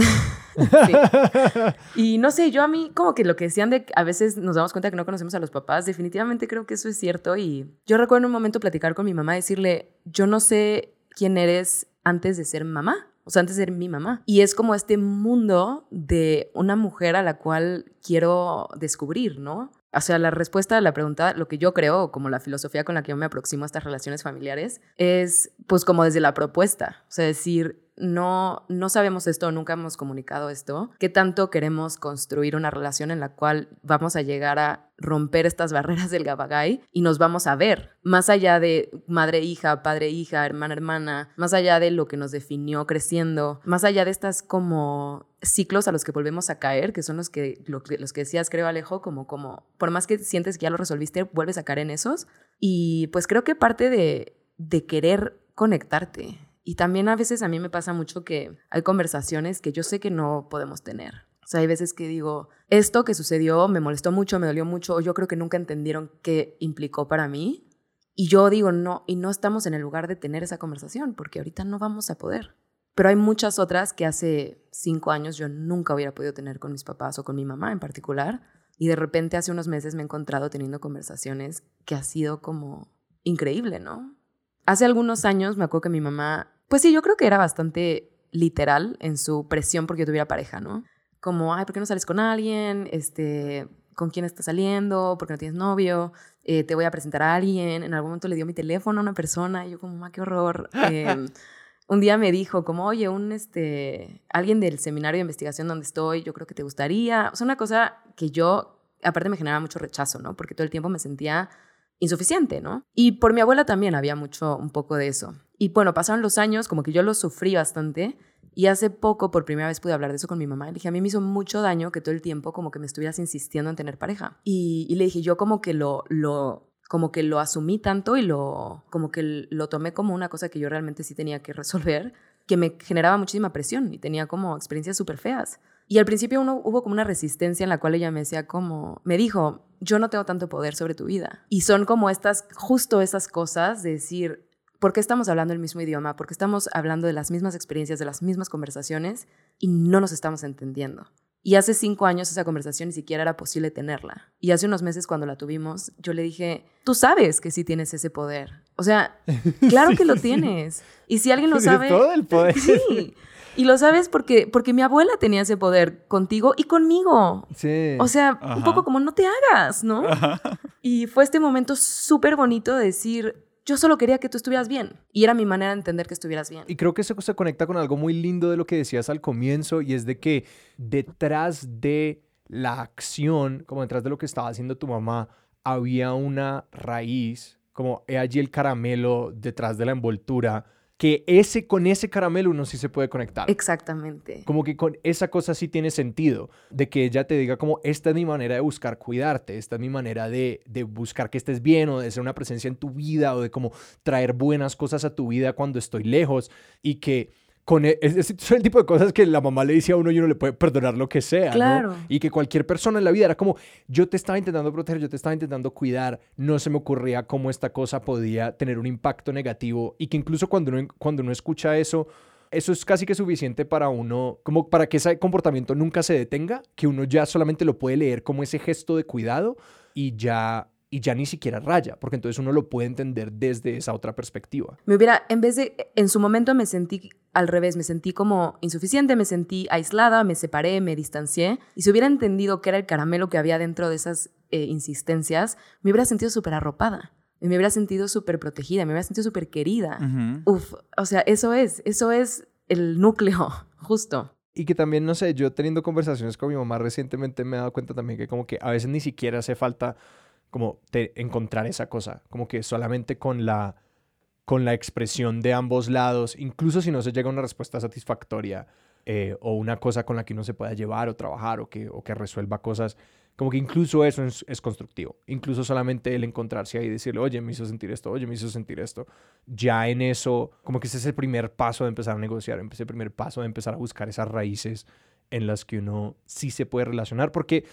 [SPEAKER 3] Y no sé, yo a mí como que lo que decían de a veces nos damos cuenta que no conocemos a los papás, definitivamente creo que eso es cierto y yo recuerdo en un momento platicar con mi mamá, decirle, yo no sé quién eres antes de ser mamá. O sea, antes de ser mi mamá. Y es como este mundo de una mujer a la cual quiero descubrir, ¿no? O sea, la respuesta a la pregunta, lo que yo creo, como la filosofía con la que yo me aproximo a estas relaciones familiares, es pues como desde la propuesta. O sea, decir, no, no sabemos esto, nunca hemos comunicado esto, qué tanto queremos construir una relación en la cual vamos a llegar a romper estas barreras del gabagay y nos vamos a ver, más allá de madre-hija, padre-hija, hermana-hermana, más allá de lo que nos definió creciendo, más allá de estas como ciclos a los que volvemos a caer, que son los que, los que decías, creo Alejo, como, como, por más que sientes que ya lo resolviste, vuelves a caer en esos. Y pues creo que parte de, de querer conectarte, y también a veces a mí me pasa mucho que hay conversaciones que yo sé que no podemos tener. O sea, hay veces que digo, esto que sucedió me molestó mucho, me dolió mucho, o yo creo que nunca entendieron qué implicó para mí. Y yo digo, no, y no estamos en el lugar de tener esa conversación, porque ahorita no vamos a poder. Pero hay muchas otras que hace cinco años yo nunca hubiera podido tener con mis papás o con mi mamá en particular. Y de repente hace unos meses me he encontrado teniendo conversaciones que ha sido como increíble, ¿no? Hace algunos años me acuerdo que mi mamá pues sí, yo creo que era bastante literal en su presión porque yo tuviera pareja, ¿no? Como, ay, ¿por qué no sales con alguien? Este, ¿Con quién estás saliendo? ¿Por qué no tienes novio? Eh, te voy a presentar a alguien. En algún momento le dio mi teléfono a una persona y yo como, ma, qué horror. Em, un día me dijo como, oye, un, este, alguien del seminario de investigación donde estoy, yo creo que te gustaría. O sea, una cosa que yo, aparte me generaba mucho rechazo, ¿no? Porque todo el tiempo me sentía insuficiente, ¿no? Y por mi abuela también había mucho, un poco de eso. Y bueno, pasaron los años, como que yo lo sufrí bastante. Y hace poco, por primera vez, pude hablar de eso con mi mamá. Le dije, a mí me hizo mucho daño que todo el tiempo como que me estuvieras insistiendo en tener pareja. Y, le dije, yo como que lo, lo, como que lo asumí tanto y lo, como que lo tomé como una cosa que yo realmente sí tenía que resolver, que me generaba muchísima presión y tenía como experiencias súper feas. Y al principio uno, hubo como una resistencia en la cual ella me decía como, me dijo, yo no tengo tanto poder sobre tu vida. Y son como estas, justo esas cosas de decir, ¿por qué estamos hablando el mismo idioma? ¿Por qué estamos hablando de las mismas experiencias, de las mismas conversaciones y no nos estamos entendiendo? Y hace cinco años esa conversación ni siquiera era posible tenerla. Y hace unos meses cuando la tuvimos, yo le dije, tú sabes que sí tienes ese poder. O sea, claro que lo tienes. Y si alguien lo sabe...
[SPEAKER 1] todo el poder.
[SPEAKER 3] Sí. Y lo sabes porque, porque mi abuela tenía ese poder contigo y conmigo.
[SPEAKER 1] Sí.
[SPEAKER 3] O sea, un poco como no te hagas, ¿no? Y fue este momento súper bonito de decir, yo solo quería que tú estuvieras bien. Y era mi manera de entender que estuvieras bien.
[SPEAKER 1] Y creo que eso se conecta con algo muy lindo de lo que decías al comienzo y es de que detrás de la acción, como detrás de lo que estaba haciendo tu mamá, había una raíz, como he allí el caramelo detrás de la envoltura que ese con ese caramelo uno sí se puede conectar.
[SPEAKER 3] Exactamente.
[SPEAKER 1] Como que con esa cosa sí tiene sentido, de que ella te diga como, esta es mi manera de buscar cuidarte, esta es mi manera de, de buscar que estés bien o de ser una presencia en tu vida o de como traer buenas cosas a tu vida cuando estoy lejos y que con e, es, el tipo de cosas que la mamá le dice a uno y uno le puede perdonar lo que sea,
[SPEAKER 3] claro.
[SPEAKER 1] Y que cualquier persona en la vida era como, yo te estaba intentando proteger, yo te estaba intentando cuidar, no se me ocurría cómo esta cosa podía tener un impacto negativo y que incluso cuando uno, cuando uno escucha eso, eso es casi que suficiente para uno, como para que ese comportamiento nunca se detenga, que uno ya solamente lo puede leer como ese gesto de cuidado y ya y ya ni siquiera raya, porque entonces uno lo puede entender desde esa otra perspectiva.
[SPEAKER 3] Me hubiera, en vez de, en su momento me sentí al revés, me sentí como insuficiente, me sentí aislada, me separé, me distancié, y si hubiera entendido que era el caramelo que había dentro de esas eh, insistencias, me hubiera sentido súper arropada. Me hubiera sentido súper protegida, me hubiera sentido súper querida. Uf, o sea, eso es, eso es el núcleo, justo.
[SPEAKER 1] Y que también, no sé, yo teniendo conversaciones con mi mamá recientemente me he dado cuenta también que como que a veces ni siquiera hace falta como encontrar esa cosa, como que solamente con la, con la expresión de ambos lados, incluso si no se llega a una respuesta satisfactoria eh, o una cosa con la que uno se pueda llevar o trabajar o que, o que resuelva cosas, como que incluso eso es, constructivo. Incluso solamente el encontrarse ahí y decirle, oye, me hizo sentir esto, oye, me hizo sentir esto. Ya en eso, como que ese es el primer paso de empezar a negociar, ese es el primer paso de empezar a buscar esas raíces en las que uno sí se puede relacionar. Porque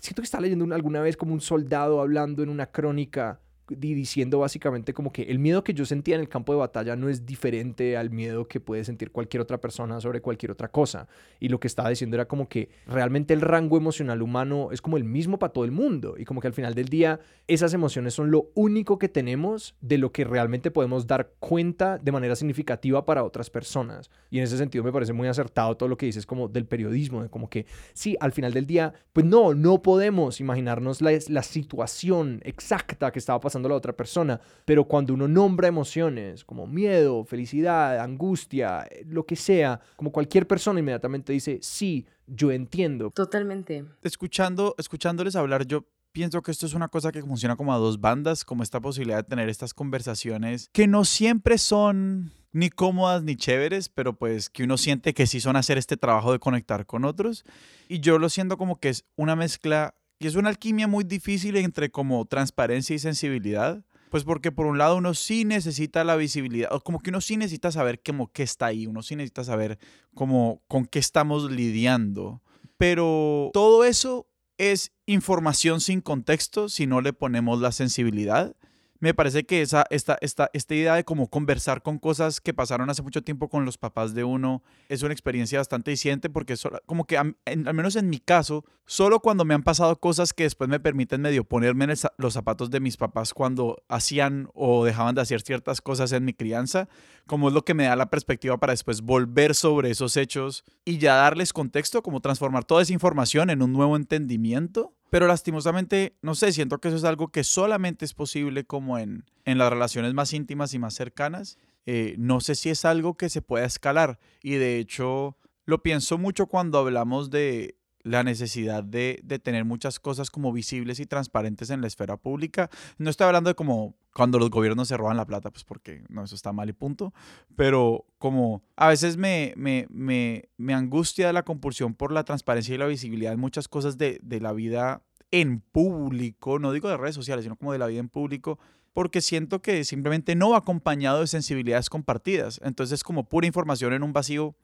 [SPEAKER 1] siento que estaba leyendo alguna vez como un soldado hablando en una crónica diciendo básicamente como que el miedo que yo sentía en el campo de batalla no es diferente al miedo que puede sentir cualquier otra persona sobre cualquier otra cosa. Y lo que estaba diciendo era como que realmente el rango emocional humano es como el mismo para todo el mundo. Y como que al final del día esas emociones son lo único que tenemos de lo que realmente podemos dar cuenta de manera significativa para otras personas. Y en ese sentido me parece muy acertado todo lo que dices como del periodismo, de como que sí, al final del día, pues no, no podemos imaginarnos la, la situación exacta que estaba pasando la otra persona, pero cuando uno nombra emociones como miedo, felicidad, angustia, eh, lo que sea, como cualquier persona inmediatamente dice, sí, yo entiendo.
[SPEAKER 3] Totalmente.
[SPEAKER 2] Escuchando, escuchándoles hablar, yo pienso que esto es una cosa que funciona como a dos bandas, como esta posibilidad de tener estas conversaciones que no siempre son ni cómodas ni chéveres, pero pues que uno siente que sí son hacer este trabajo de conectar con otros. Y yo lo siento como que es una mezcla y es una alquimia muy difícil entre como transparencia y sensibilidad. Pues porque por un lado uno sí necesita la visibilidad, o como que uno sí necesita saber como qué está ahí, uno sí necesita saber como con qué estamos lidiando. Pero todo eso es información sin contexto si no le ponemos la sensibilidad me parece que esa, esta, esta, esta idea de cómo conversar con cosas que pasaron hace mucho tiempo con los papás de uno es una experiencia bastante disidente porque como que al menos en mi caso, solo cuando me han pasado cosas que después me permiten medio ponerme en los zapatos de mis papás cuando hacían o dejaban de hacer ciertas cosas en mi crianza, como es lo que me da la perspectiva para después volver sobre esos hechos y ya darles contexto, como transformar toda esa información en un nuevo entendimiento pero lastimosamente, no sé, siento que eso es algo que solamente es posible como en, en las relaciones más íntimas y más cercanas. Eh, no sé si es algo que se pueda escalar. Y de hecho, lo pienso mucho cuando hablamos de la necesidad de, de, tener muchas cosas como visibles y transparentes en la esfera pública. No estoy hablando de como cuando los gobiernos se roban la plata, pues porque no, eso está mal y punto. Pero como a veces me, me, me, me angustia la compulsión por la transparencia y la visibilidad en muchas cosas de, de la vida en público, no digo de redes sociales, sino como de la vida en público, porque siento que simplemente no va acompañado de sensibilidades compartidas. Entonces es como pura información en un vacío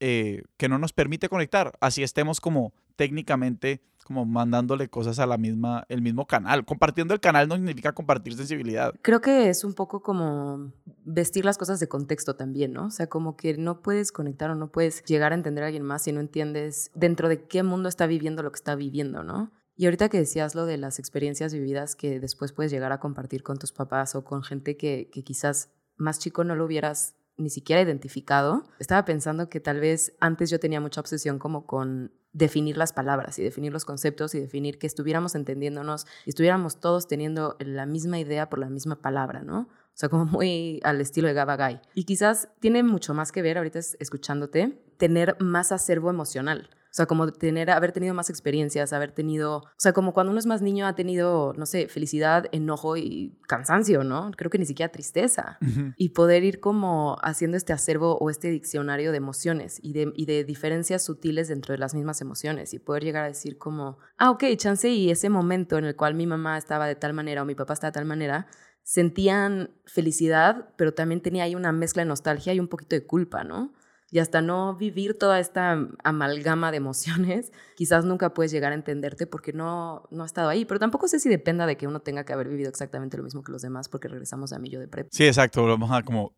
[SPEAKER 2] eh, que no nos permite conectar. Así estemos como técnicamente como mandándole cosas a la misma, el mismo canal. Compartiendo el canal no significa compartir sensibilidad.
[SPEAKER 3] Creo que es un poco como vestir las cosas de contexto también, ¿no? O sea, como que no puedes conectar o no puedes llegar a entender a alguien más si no entiendes dentro de qué mundo está viviendo lo que está viviendo, ¿no? Y ahorita que decías lo de las experiencias vividas que después puedes llegar a compartir con tus papás o con gente que, que quizás más chico no lo hubieras ni siquiera identificado. Estaba pensando que tal vez antes yo tenía mucha obsesión como con definir las palabras y definir los conceptos y definir que estuviéramos entendiéndonos y estuviéramos todos teniendo la misma idea por la misma palabra, ¿no? O sea, como muy al estilo de Gabagay. Y quizás tiene mucho más que ver, ahorita escuchándote, tener más acervo emocional. O sea, como tener, haber tenido más experiencias, haber tenido, o sea, como cuando uno es más niño ha tenido, no sé, felicidad, enojo y cansancio, ¿no? Creo que ni siquiera tristeza. Y poder ir como haciendo este acervo o este diccionario de emociones y de, y de diferencias sutiles dentro de las mismas emociones y poder llegar a decir como, ah, ok, chance y ese momento en el cual mi mamá estaba de tal manera o mi papá estaba de tal manera, sentían felicidad, pero también tenía ahí una mezcla de nostalgia y un poquito de culpa, ¿no? Y hasta no vivir toda esta amalgama de emociones, quizás nunca puedes llegar a entenderte porque no, no ha estado ahí. Pero tampoco sé si dependa de que uno tenga que haber vivido exactamente lo mismo que los demás porque regresamos a mí yo de prepa.
[SPEAKER 2] Sí, exacto. Vamos a como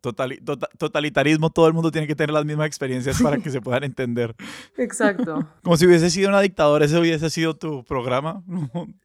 [SPEAKER 2] totalitarismo, todo el mundo tiene que tener las mismas experiencias para que se puedan entender.
[SPEAKER 3] Exacto.
[SPEAKER 2] Como si hubiese sido una dictadora, ese hubiese sido tu programa.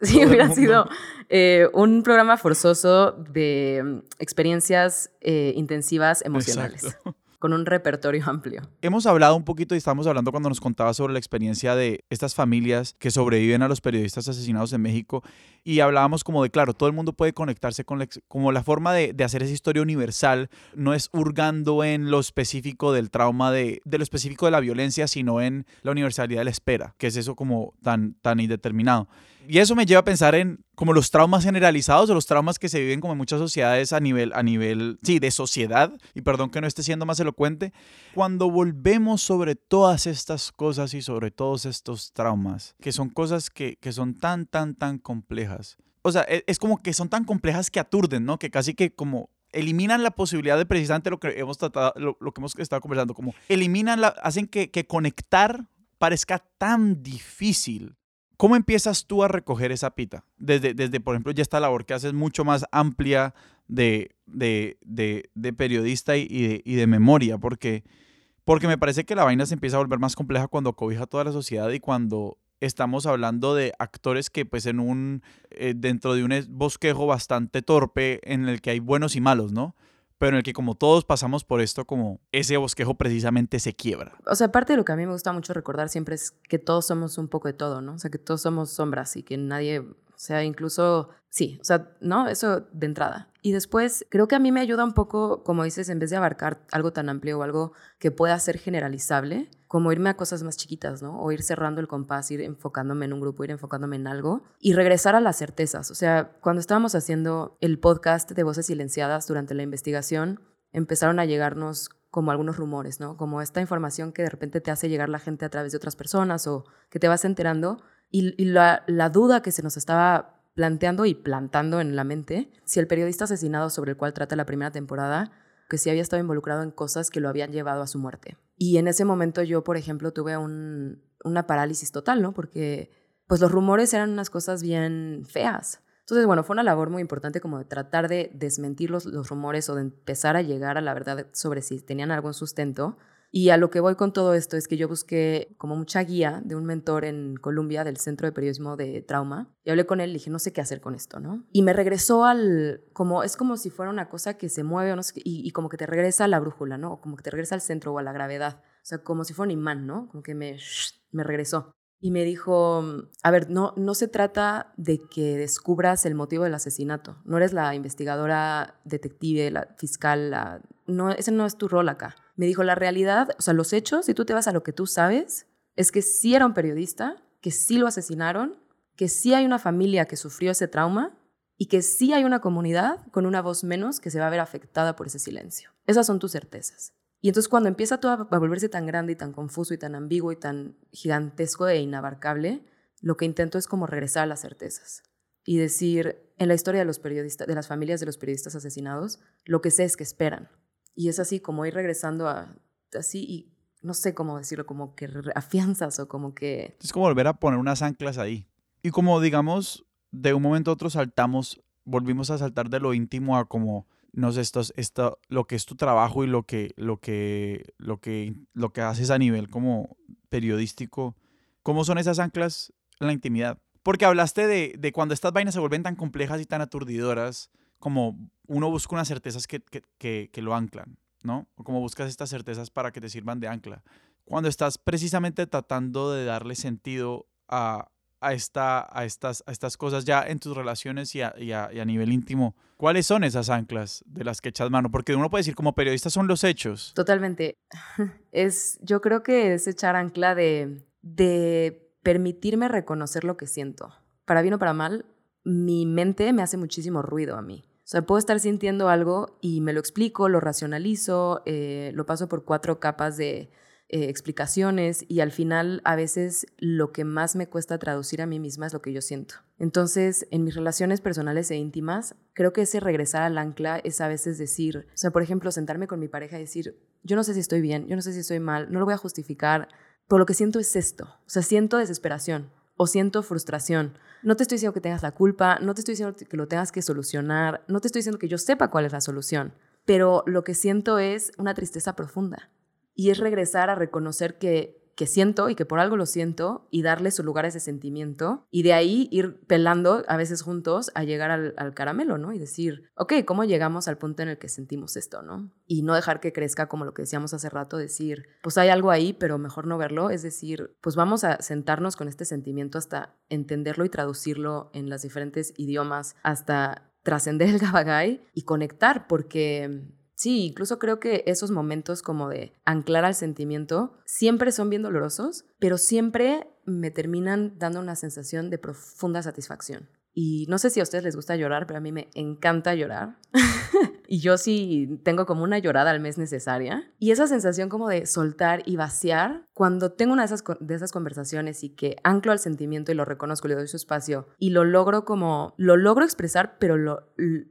[SPEAKER 3] sí, hubiera sido eh, un programa forzoso de mm, experiencias eh, intensivas emocionales. Exacto con un repertorio amplio.
[SPEAKER 2] Hemos hablado un poquito y estamos hablando cuando nos contaba sobre la experiencia de estas familias que sobreviven a los periodistas asesinados en México y hablábamos como de, claro, todo el mundo puede conectarse con la, como la forma de, de, hacer esa historia universal, no es hurgando en lo específico del trauma, de, de, lo específico de la violencia, sino en la universalidad de la espera, que es eso como tan, tan indeterminado. Y eso me lleva a pensar en como los traumas generalizados o los traumas que se viven como en muchas sociedades a nivel, a nivel, sí, de sociedad, y perdón que no esté siendo más elocuente, cuando volvemos sobre todas estas cosas y sobre todos estos traumas, que son cosas que, que son tan, tan, tan complejas. O sea, es, es como que son tan complejas que aturden, ¿no? Que casi que como eliminan la posibilidad de precisamente lo que hemos tratado, lo, lo que hemos estado conversando, como eliminan la, hacen que, que conectar parezca tan difícil ¿Cómo empiezas tú a recoger esa pita? Desde, desde por ejemplo, ya esta labor que haces mucho más amplia de, de, de, periodista y de, y de, memoria, porque, porque me parece que la vaina se empieza a volver más compleja cuando cobija toda la sociedad y cuando estamos hablando de actores que pues en un, eh, dentro de un bosquejo bastante torpe en el que hay buenos y malos, ¿no? Pero en el que como todos pasamos por esto, como ese bosquejo precisamente se quiebra.
[SPEAKER 3] O sea, parte de lo que a mí me gusta mucho recordar siempre es que todos somos un poco de todo, ¿no? O sea, que todos somos sombras y que nadie, o sea, incluso, sí, o sea, ¿no? Eso de entrada. Y después, creo que a mí me ayuda un poco, como dices, en vez de abarcar algo tan amplio o algo que pueda ser generalizable, como irme a cosas más chiquitas, ¿no? O ir cerrando el compás, ir enfocándome en un grupo, ir enfocándome en algo y regresar a las certezas. O sea, cuando estábamos haciendo el podcast de Voces Silenciadas durante la investigación, empezaron a llegarnos como algunos rumores, ¿no? Como esta información que de repente te hace llegar la gente a través de otras personas o que te vas enterando y, la, duda que se nos estaba planteando y plantando en la mente si el periodista asesinado sobre el cual trata la primera temporada, que sí había estado involucrado en cosas que lo habían llevado a su muerte. Y en ese momento yo, por ejemplo, tuve una parálisis total, ¿no? Porque pues los rumores eran unas cosas bien feas. Entonces, bueno, fue una labor muy importante como de tratar de desmentir los, los rumores o de empezar a llegar a la verdad sobre si tenían algún sustento y a lo que voy con todo esto es que yo busqué como mucha guía de un mentor en Colombia del Centro de Periodismo de Trauma y hablé con él y dije, no sé qué hacer con esto, ¿no? Y me regresó al, como, es como si fuera una cosa que se mueve y como que te regresa a la brújula, ¿no? O como que te regresa al centro o a la gravedad. O sea, como si fuera un imán, ¿no? Como que me, me regresó. Y me dijo, a ver, no, no se trata de que descubras el motivo del asesinato. No eres la investigadora, detective, la fiscal, la, no, ese no es tu rol acá me dijo, la realidad, o sea, los hechos, si tú te vas a lo que tú sabes, es que sí era un periodista, que sí lo asesinaron, que sí hay una familia que sufrió ese trauma y que sí hay una comunidad con una voz menos que se va a ver afectada por ese silencio. Esas son tus certezas. Y entonces cuando empieza todo a volverse tan grande y tan confuso y tan ambiguo y tan gigantesco e inabarcable, lo que intento es como regresar a las certezas y decir, en la historia de los periodistas, de las familias de los periodistas asesinados, lo que sé es que esperan, y es así como ir regresando a, así, y no sé cómo decirlo, como que afianzas o como que...
[SPEAKER 2] Es como volver a poner unas anclas ahí. Y como digamos, de un momento a otro saltamos, volvimos a saltar de lo íntimo a como, no sé, esto, esto, lo que es tu trabajo y lo que, lo que, lo que, lo que haces a nivel como periodístico. ¿Cómo son esas anclas la intimidad? Porque hablaste de, de cuando estas vainas se vuelven tan complejas y tan aturdidoras, como uno busca unas certezas que, que, que, lo anclan, ¿no? O como buscas estas certezas para que te sirvan de ancla. Cuando estás precisamente tratando de darle sentido a, a, esta, a, estas, a estas cosas ya en tus relaciones y a, y a, nivel íntimo, ¿cuáles son esas anclas de las que echas mano? Porque uno puede decir como periodista son los hechos.
[SPEAKER 3] Totalmente. Es, yo creo que es echar ancla de, de permitirme reconocer lo que siento. Para bien o para mal, mi mente me hace muchísimo ruido a mí. O sea, puedo estar sintiendo algo y me lo explico, lo racionalizo, eh, lo paso por cuatro capas de eh, explicaciones y al final a veces lo que más me cuesta traducir a mí misma es lo que yo siento. Entonces, en mis relaciones personales e íntimas, creo que ese regresar al ancla es a veces decir, o sea, por ejemplo, sentarme con mi pareja y decir, yo no sé si estoy bien, yo no sé si estoy mal, no lo voy a justificar, pero lo que siento es esto, o sea, siento desesperación o siento frustración. No te estoy diciendo que tengas la culpa, no te estoy diciendo que lo tengas que solucionar, no te estoy diciendo que yo sepa cuál es la solución, pero lo que siento es una tristeza profunda y es regresar a reconocer que, que siento y que por algo lo siento y darle su lugar a ese sentimiento y de ahí ir pelando a veces juntos a llegar al, caramelo, ¿no? Y decir, ok, ¿cómo llegamos al punto en el que sentimos esto, ¿no? Y no dejar que crezca como lo que decíamos hace rato, decir, pues hay algo ahí, pero mejor no verlo, es decir, pues vamos a sentarnos con este sentimiento hasta entenderlo y traducirlo en los diferentes idiomas, hasta trascender el gabagay y conectar, porque Sí, incluso creo que esos momentos como de anclar al sentimiento siempre son bien dolorosos, pero siempre me terminan dando una sensación de profunda satisfacción. Y no sé si a ustedes les gusta llorar, pero a mí me encanta llorar. y yo sí tengo como una llorada al mes necesaria. Y esa sensación como de soltar y vaciar, cuando tengo una de esas, de esas conversaciones y que anclo al sentimiento y lo reconozco, le doy su espacio y lo logro como, lo logro expresar, pero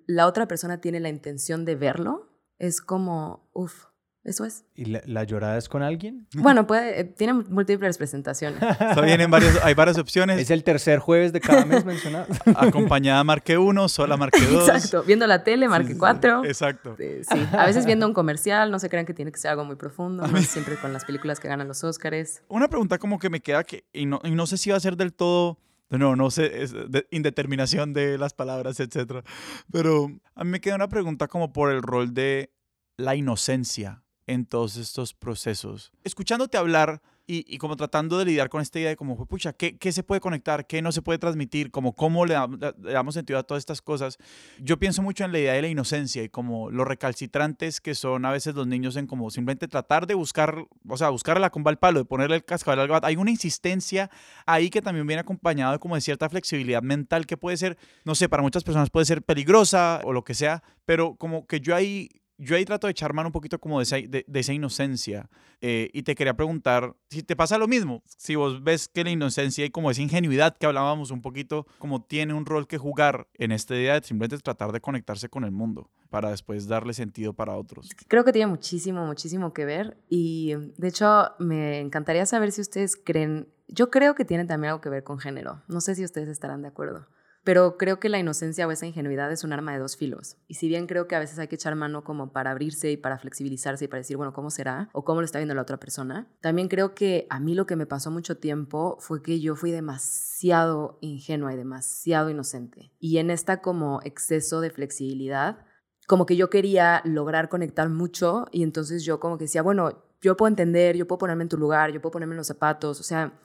[SPEAKER 3] la otra persona tiene la intención de verlo, es como, uff, eso es.
[SPEAKER 1] ¿Y la, llorada es con alguien?
[SPEAKER 3] Bueno, puede, eh, tiene múltiples presentaciones.
[SPEAKER 2] varios, hay varias opciones.
[SPEAKER 1] Es el tercer jueves de cada mes mencionado.
[SPEAKER 2] Acompañada marque uno, sola marque dos.
[SPEAKER 3] Exacto, viendo la tele marque cuatro.
[SPEAKER 2] Exacto.
[SPEAKER 3] sí, a veces viendo un comercial, no se crean que tiene que ser algo muy profundo, no siempre con las películas que ganan los Oscars.
[SPEAKER 2] Una pregunta como que me queda que, y no, y no sé si va a ser del todo no, no sé, es de indeterminación de las palabras, etc. Pero a mí me queda una pregunta como por el rol de la inocencia en todos estos procesos. Escuchándote hablar y, como tratando de lidiar con esta idea de como, pucha, ¿qué, ¿qué, se puede conectar? ¿Qué no se puede transmitir? Como cómo le, damos sentido a todas estas cosas. Yo pienso mucho en la idea de la inocencia y como los recalcitrantes que son a veces los niños en como simplemente tratar de buscar, o sea, buscarla con el palo, de ponerle el cascabel al gato. Hay una insistencia ahí que también viene acompañado de como de cierta flexibilidad mental que puede ser, no sé, para muchas personas puede ser peligrosa o lo que sea, pero como que yo ahí yo ahí trato de echar mano un poquito como de esa, inocencia. Eh, y te quería preguntar si te pasa lo mismo, si vos ves que la inocencia y como esa ingenuidad que hablábamos un poquito, como tiene un rol que jugar en esta idea de simplemente tratar de conectarse con el mundo para después darle sentido para otros.
[SPEAKER 3] Creo que tiene muchísimo, muchísimo que ver. Y de hecho, me encantaría saber si ustedes creen, yo creo que tiene también algo que ver con género. No sé si ustedes estarán de acuerdo. Pero creo que la inocencia o esa ingenuidad es un arma de dos filos. Y si bien creo que a veces hay que echar mano como para abrirse y para flexibilizarse y para decir, bueno, ¿cómo será? O cómo lo está viendo la otra persona, también creo que a mí lo que me pasó mucho tiempo fue que yo fui demasiado ingenua y demasiado inocente. Y en esta como exceso de flexibilidad, como que yo quería lograr conectar mucho y entonces yo como que decía, bueno, yo puedo entender, yo puedo ponerme en tu lugar, yo puedo ponerme en los zapatos, o sea,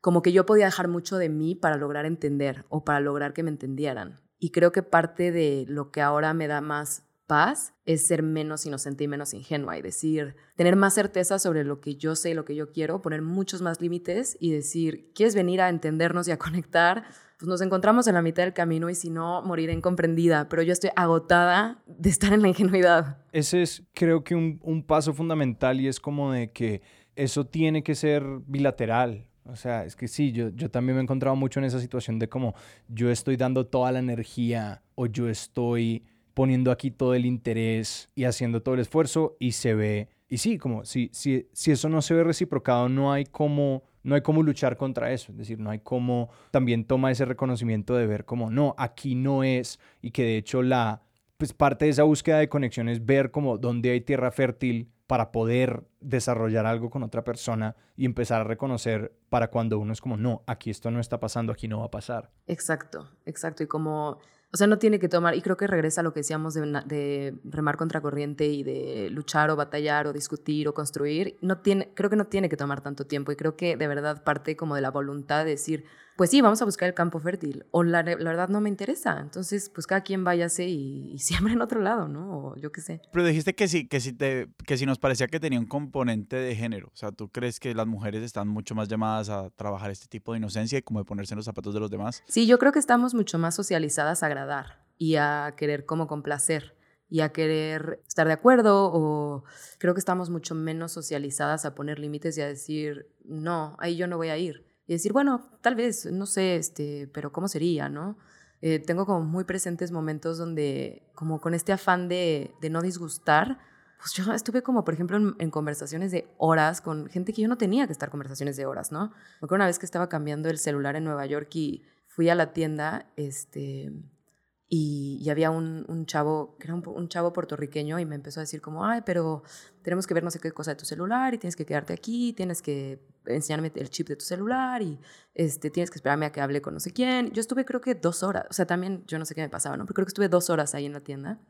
[SPEAKER 3] como que yo podía dejar mucho de mí para lograr entender o para lograr que me entendieran. Y creo que parte de lo que ahora me da más paz es ser menos inocente y menos ingenua y decir, tener más certeza sobre lo que yo sé y lo que yo quiero, poner muchos más límites y decir, ¿quieres venir a entendernos y a conectar? Pues nos encontramos en la mitad del camino y si no, moriré incomprendida, pero yo estoy agotada de estar en la ingenuidad.
[SPEAKER 1] Ese es creo que un, paso fundamental y es como de que eso tiene que ser bilateral. O sea, es que sí, yo, yo también me he encontrado mucho en esa situación de como yo estoy dando toda la energía o yo estoy poniendo aquí todo el interés y haciendo todo el esfuerzo y se ve, y sí, como si, si, si eso no se ve reciprocado, no hay como no hay cómo luchar contra eso, es decir, no hay cómo también toma ese reconocimiento de ver como, no, aquí no es, y que de hecho la, pues parte de esa búsqueda de conexión es ver como dónde hay tierra fértil para poder desarrollar algo con otra persona y empezar a reconocer para cuando uno es como, no, aquí esto no está pasando, aquí no va a pasar.
[SPEAKER 3] Exacto, exacto. Y como, o sea, no tiene que tomar, y creo que regresa a lo que decíamos de, de remar contra corriente y de luchar o batallar o discutir o construir, no tiene, creo que no tiene que tomar tanto tiempo y creo que de verdad parte como de la voluntad de decir, pues sí, vamos a buscar el campo fértil. O la, la verdad no me interesa. Entonces, pues cada quien váyase y, y siempre en otro lado, ¿no? O yo qué sé.
[SPEAKER 2] Pero dijiste que sí, que sí, te, que sí nos parecía que tenía un componente de género. O sea, ¿tú crees que las mujeres están mucho más llamadas a trabajar este tipo de inocencia y como de ponerse en los zapatos de los demás?
[SPEAKER 3] Sí, yo creo que estamos mucho más socializadas a agradar y a querer como complacer y a querer estar de acuerdo o creo que estamos mucho menos socializadas a poner límites y a decir, no, ahí yo no voy a ir. Y decir, bueno, tal vez, no sé, este, pero ¿cómo sería, no? Eh, tengo como muy presentes momentos donde, como con este afán de, de no disgustar, pues yo estuve como, por ejemplo, en, en, conversaciones de horas con gente que yo no tenía que estar conversaciones de horas, ¿no? Me acuerdo una vez que estaba cambiando el celular en Nueva York y fui a la tienda, este, y, y, había un, chavo, que era un, un, chavo puertorriqueño, y me empezó a decir como, ay, pero tenemos que ver no sé qué cosa de tu celular, y tienes que quedarte aquí, tienes que enseñarme el chip de tu celular, y este, tienes que esperarme a que hable con no sé quién. Yo estuve creo que dos horas, o sea, también yo no sé qué me pasaba, ¿no? Pero creo que estuve dos horas ahí en la tienda.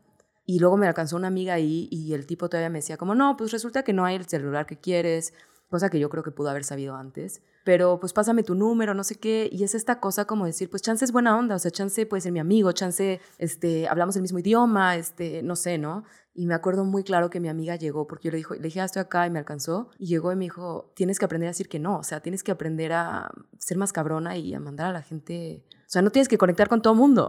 [SPEAKER 3] Y luego me alcanzó una amiga ahí y el tipo todavía me decía como, no, pues resulta que no hay el celular que quieres, cosa que yo creo que pudo haber sabido antes pero pues pásame tu número, no sé qué, y es esta cosa como decir, pues chance es buena onda, o sea, chance puede ser mi amigo, chance, este, hablamos el mismo idioma, este, no sé, ¿no? Y me acuerdo muy claro que mi amiga llegó, porque yo le, dijo, le dije, ah, estoy acá, y me alcanzó, y llegó y me dijo, tienes que aprender a decir que no, o sea, tienes que aprender a ser más cabrona y a mandar a la gente, o sea, no tienes que conectar con todo mundo.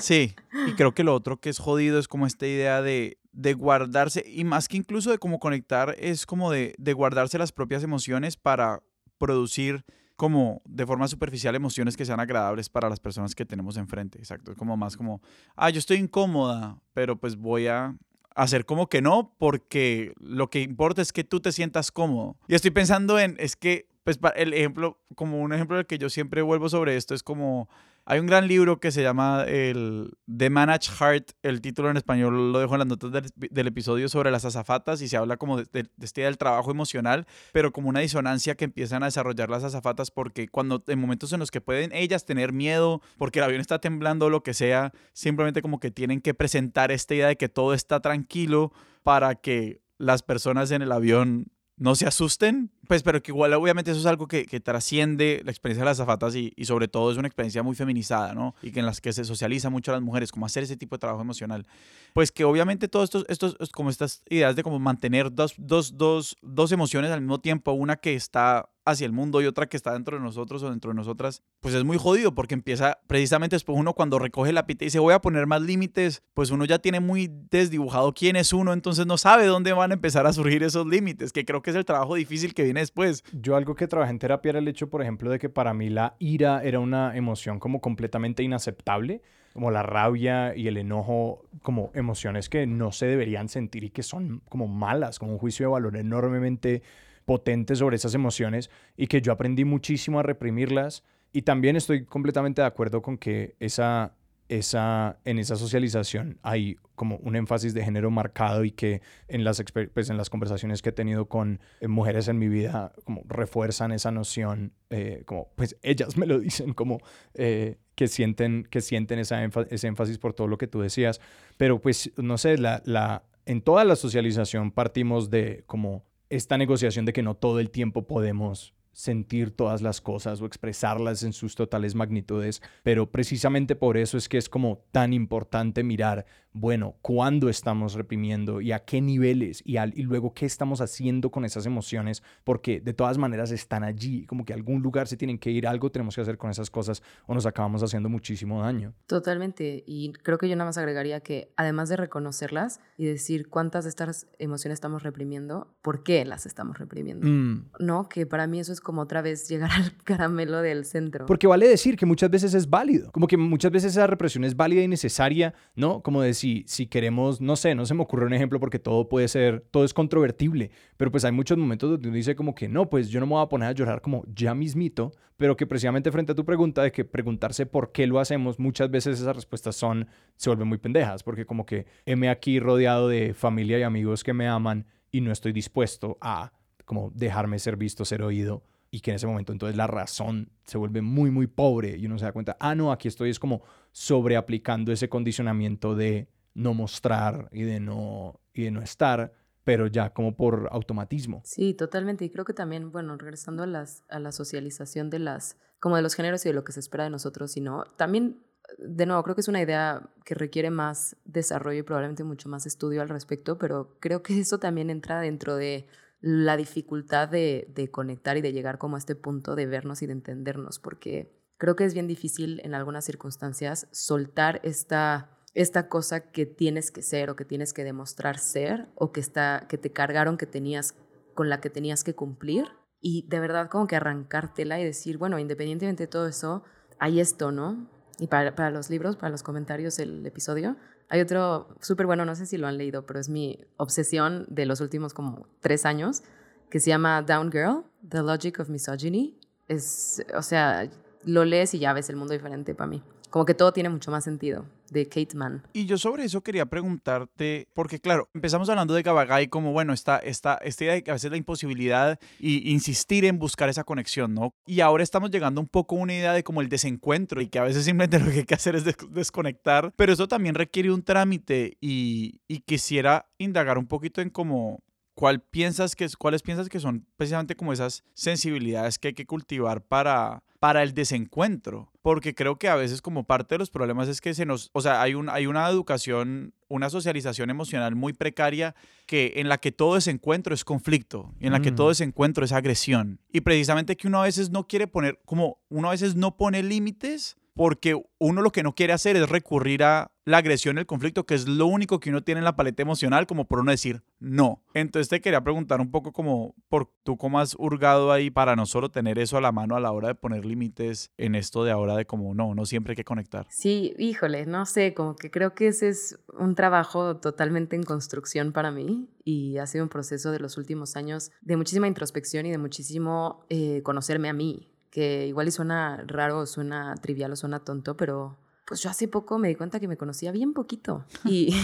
[SPEAKER 2] Sí, y creo que lo otro que es jodido es como esta idea de, de guardarse, y más que incluso de cómo conectar, es como de, de guardarse las propias emociones para producir como de forma superficial emociones que sean agradables para las personas que tenemos enfrente. Exacto. Es como más como, ah, yo estoy incómoda, pero pues voy a hacer como que no, porque lo que importa es que tú te sientas cómodo. Y estoy pensando en, es que, pues el ejemplo, como un ejemplo del que yo siempre vuelvo sobre esto, es como hay un gran libro que se llama el The Manage Heart. El título en español lo dejo en las notas del, episodio sobre las azafatas y se habla como de, de, de, este del trabajo emocional, pero como una disonancia que empiezan a desarrollar las azafatas porque cuando en momentos en los que pueden ellas tener miedo porque el avión está temblando o lo que sea, simplemente como que tienen que presentar esta idea de que todo está tranquilo para que las personas en el avión no se asusten, pues, pero que igual obviamente eso es algo que, que trasciende la experiencia de las zafatas y, y, sobre todo es una experiencia muy feminizada, ¿no? Y que en las que se socializa mucho a las mujeres, como hacer ese tipo de trabajo emocional. Pues que obviamente todos estos, estos como estas ideas de como mantener dos, dos, dos, dos emociones al mismo tiempo, una que está hacia el mundo y otra que está dentro de nosotros o dentro de nosotras, pues es muy jodido porque empieza precisamente después uno cuando recoge la pita y dice voy a poner más límites, pues uno ya tiene muy desdibujado quién es uno, entonces no sabe dónde van a empezar a surgir esos límites, que creo que es el trabajo difícil que viene después.
[SPEAKER 1] Yo algo que trabajé en terapia era el hecho, por ejemplo, de que para mí la ira era una emoción como completamente inaceptable como la rabia y el enojo como emociones que no se deberían sentir y que son como malas, como un juicio de valor enormemente potente sobre esas emociones y que yo aprendí muchísimo a reprimirlas. Y también estoy completamente de acuerdo con que esa, esa, en esa socialización hay como un énfasis de género marcado y que en las, pues en las conversaciones que he tenido con mujeres en mi vida como refuerzan esa noción, eh, como pues ellas me lo dicen, como eh, que sienten, que sienten esa ese énfasis por todo lo que tú decías. Pero pues, no sé, la, la, en toda la socialización partimos de como esta negociación de que no todo el tiempo podemos sentir todas las cosas o expresarlas en sus totales magnitudes, pero precisamente por eso es que es como tan importante mirar, bueno, cuándo estamos reprimiendo y a qué niveles y, al, y luego qué estamos haciendo con esas emociones, porque de todas maneras están allí, como que a algún lugar se tienen que ir, algo tenemos que hacer con esas cosas o nos acabamos haciendo muchísimo daño.
[SPEAKER 3] Totalmente, y creo que yo nada más agregaría que además de reconocerlas y decir cuántas de estas emociones estamos reprimiendo, ¿por qué las estamos reprimiendo? Mm. No, que para mí eso es como otra vez llegar al caramelo del centro.
[SPEAKER 1] Porque vale decir que muchas veces es válido, como que muchas veces esa represión es válida y necesaria, ¿no? Como de si, si queremos, no sé, no se me ocurre un ejemplo porque todo puede ser, todo es controvertible, pero pues hay muchos momentos donde uno dice como que no, pues yo no me voy a poner a llorar como ya mismito, pero que precisamente frente a tu pregunta de que preguntarse por qué lo hacemos, muchas veces esas respuestas son, se vuelven muy pendejas, porque como que heme aquí rodeado de familia y amigos que me aman y no estoy dispuesto a como dejarme ser visto, ser oído y que en ese momento entonces la razón se vuelve muy, muy pobre y uno se da cuenta, ah, no, aquí estoy es como sobreaplicando ese condicionamiento de no mostrar y de no, y de no estar pero ya como por automatismo.
[SPEAKER 3] Sí, totalmente. Y creo que también, bueno, regresando a, las, a la socialización de las, como de los géneros y de lo que se espera de nosotros, sino también, de nuevo, creo que es una idea que requiere más desarrollo y probablemente mucho más estudio al respecto, pero creo que eso también entra dentro de la dificultad de, de conectar y de llegar como a este punto de vernos y de entendernos, porque creo que es bien difícil en algunas circunstancias soltar esta esta cosa que tienes que ser o que tienes que demostrar ser o que, está, que te cargaron que tenías, con la que tenías que cumplir y de verdad como que arrancártela y decir, bueno, independientemente de todo eso, hay esto, ¿no? Y para, para los libros, para los comentarios del episodio, hay otro súper bueno, no sé si lo han leído, pero es mi obsesión de los últimos como tres años, que se llama Down Girl, The Logic of Misogyny. Es, o sea, lo lees y ya ves el mundo diferente para mí. Como que todo tiene mucho más sentido, de Kate Mann.
[SPEAKER 2] Y yo sobre eso quería preguntarte, porque claro, empezamos hablando de Gabagai como, bueno, esta, esta, esta idea de que a veces la imposibilidad y insistir en buscar esa conexión, ¿no? Y ahora estamos llegando un poco a una idea de como el desencuentro y que a veces simplemente lo que hay que hacer es desconectar, pero eso también requiere un trámite y, y quisiera indagar un poquito en cómo ¿cuál piensas que, ¿cuáles piensas que son precisamente como esas sensibilidades que hay que cultivar para, para el desencuentro? Porque creo que a veces como parte de los problemas es que se nos, o sea, hay, un, hay una educación, una socialización emocional muy precaria que en la que todo desencuentro es conflicto, y en la que todo mm. desencuentro es agresión. Y precisamente que uno a veces no quiere poner, como uno a veces no pone límites porque uno lo que no quiere hacer es recurrir a la agresión, el conflicto, que es lo único que uno tiene en la paleta emocional, como por uno decir no. Entonces te quería preguntar un poco como por tú cómo has hurgado ahí para no solo tener eso a la mano a la hora de poner límites en esto de ahora de como no, no siempre hay que conectar.
[SPEAKER 3] Sí, híjole, no sé, como que creo que ese es un trabajo totalmente en construcción para mí y ha sido un proceso de los últimos años de muchísima introspección y de muchísimo eh, conocerme a mí, que igual y suena raro, suena trivial o suena tonto, pero pues yo hace poco me di cuenta que me conocía bien poquito y,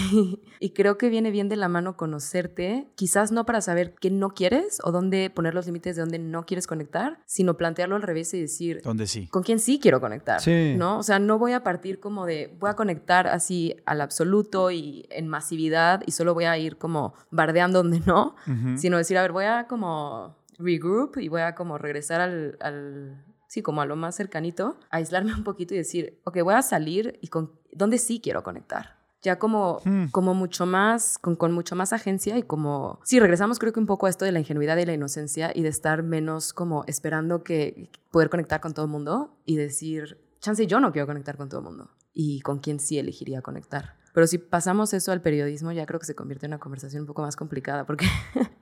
[SPEAKER 3] y, creo que viene bien de la mano conocerte, quizás no para saber qué no quieres o dónde poner los límites de dónde no quieres conectar, sino plantearlo al revés y decir,
[SPEAKER 2] ¿dónde sí?
[SPEAKER 3] ¿Con quién sí quiero conectar? Sí. ¿No? O sea, no voy a partir como de, voy a conectar así al absoluto y en masividad y solo voy a ir como bardeando donde no, sino decir, a ver, voy a como regroup y voy a como regresar al, al, sí, como a lo más cercanito, aislarme un poquito y decir, ok, voy a salir y con dónde sí quiero conectar. Ya como, hmm. como mucho más, con, con mucho más agencia y como, sí, regresamos creo que un poco a esto de la ingenuidad y la inocencia y de estar menos como esperando que poder conectar con todo el mundo y decir, chance, yo no quiero conectar con todo el mundo y con quién sí elegiría conectar. Pero si pasamos eso al periodismo, ya creo que se convierte en una conversación un poco más complicada, porque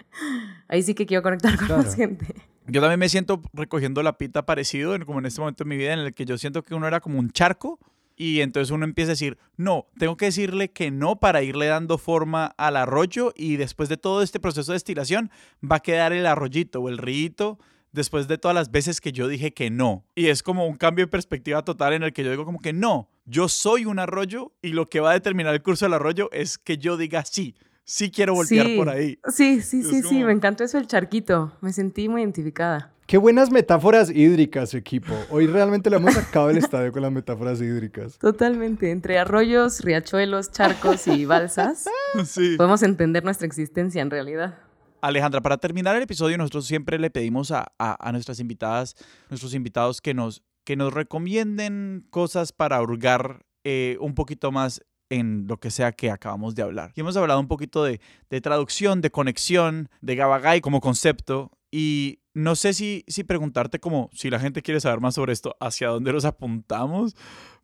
[SPEAKER 3] ahí sí que quiero conectar con más gente.
[SPEAKER 2] Yo también me siento recogiendo la pita parecido, como en este momento de mi vida, en el que yo siento que uno era como un charco, y entonces uno empieza a decir, no, tengo que decirle que no para irle dando forma al arroyo, y después de todo este proceso de estilación, va a quedar el arroyito o el río después de todas las veces que yo dije que no. Y es como un cambio de perspectiva total en el que yo digo como que no, yo soy un arroyo y lo que va a determinar el curso del arroyo es que yo diga sí. Sí quiero voltear por ahí.
[SPEAKER 3] Sí, sí, sí, sí, me encantó eso el charquito. Me sentí muy identificada.
[SPEAKER 1] Qué buenas metáforas hídricas, equipo. Hoy realmente le hemos sacado el estadio con las metáforas hídricas.
[SPEAKER 3] Totalmente. Entre arroyos, riachuelos, charcos y balsas, sí. podemos entender nuestra existencia en realidad.
[SPEAKER 2] Alejandra, para terminar el episodio, nosotros siempre le pedimos a, nuestras invitadas, nuestros invitados que nos, que nos recomienden cosas para hurgar eh, un poquito más en lo que sea que acabamos de hablar. Hemos hablado un poquito de, de traducción, de conexión, de Gabagai como concepto. Y no sé si, si preguntarte como si la gente quiere saber más sobre esto, hacia dónde los apuntamos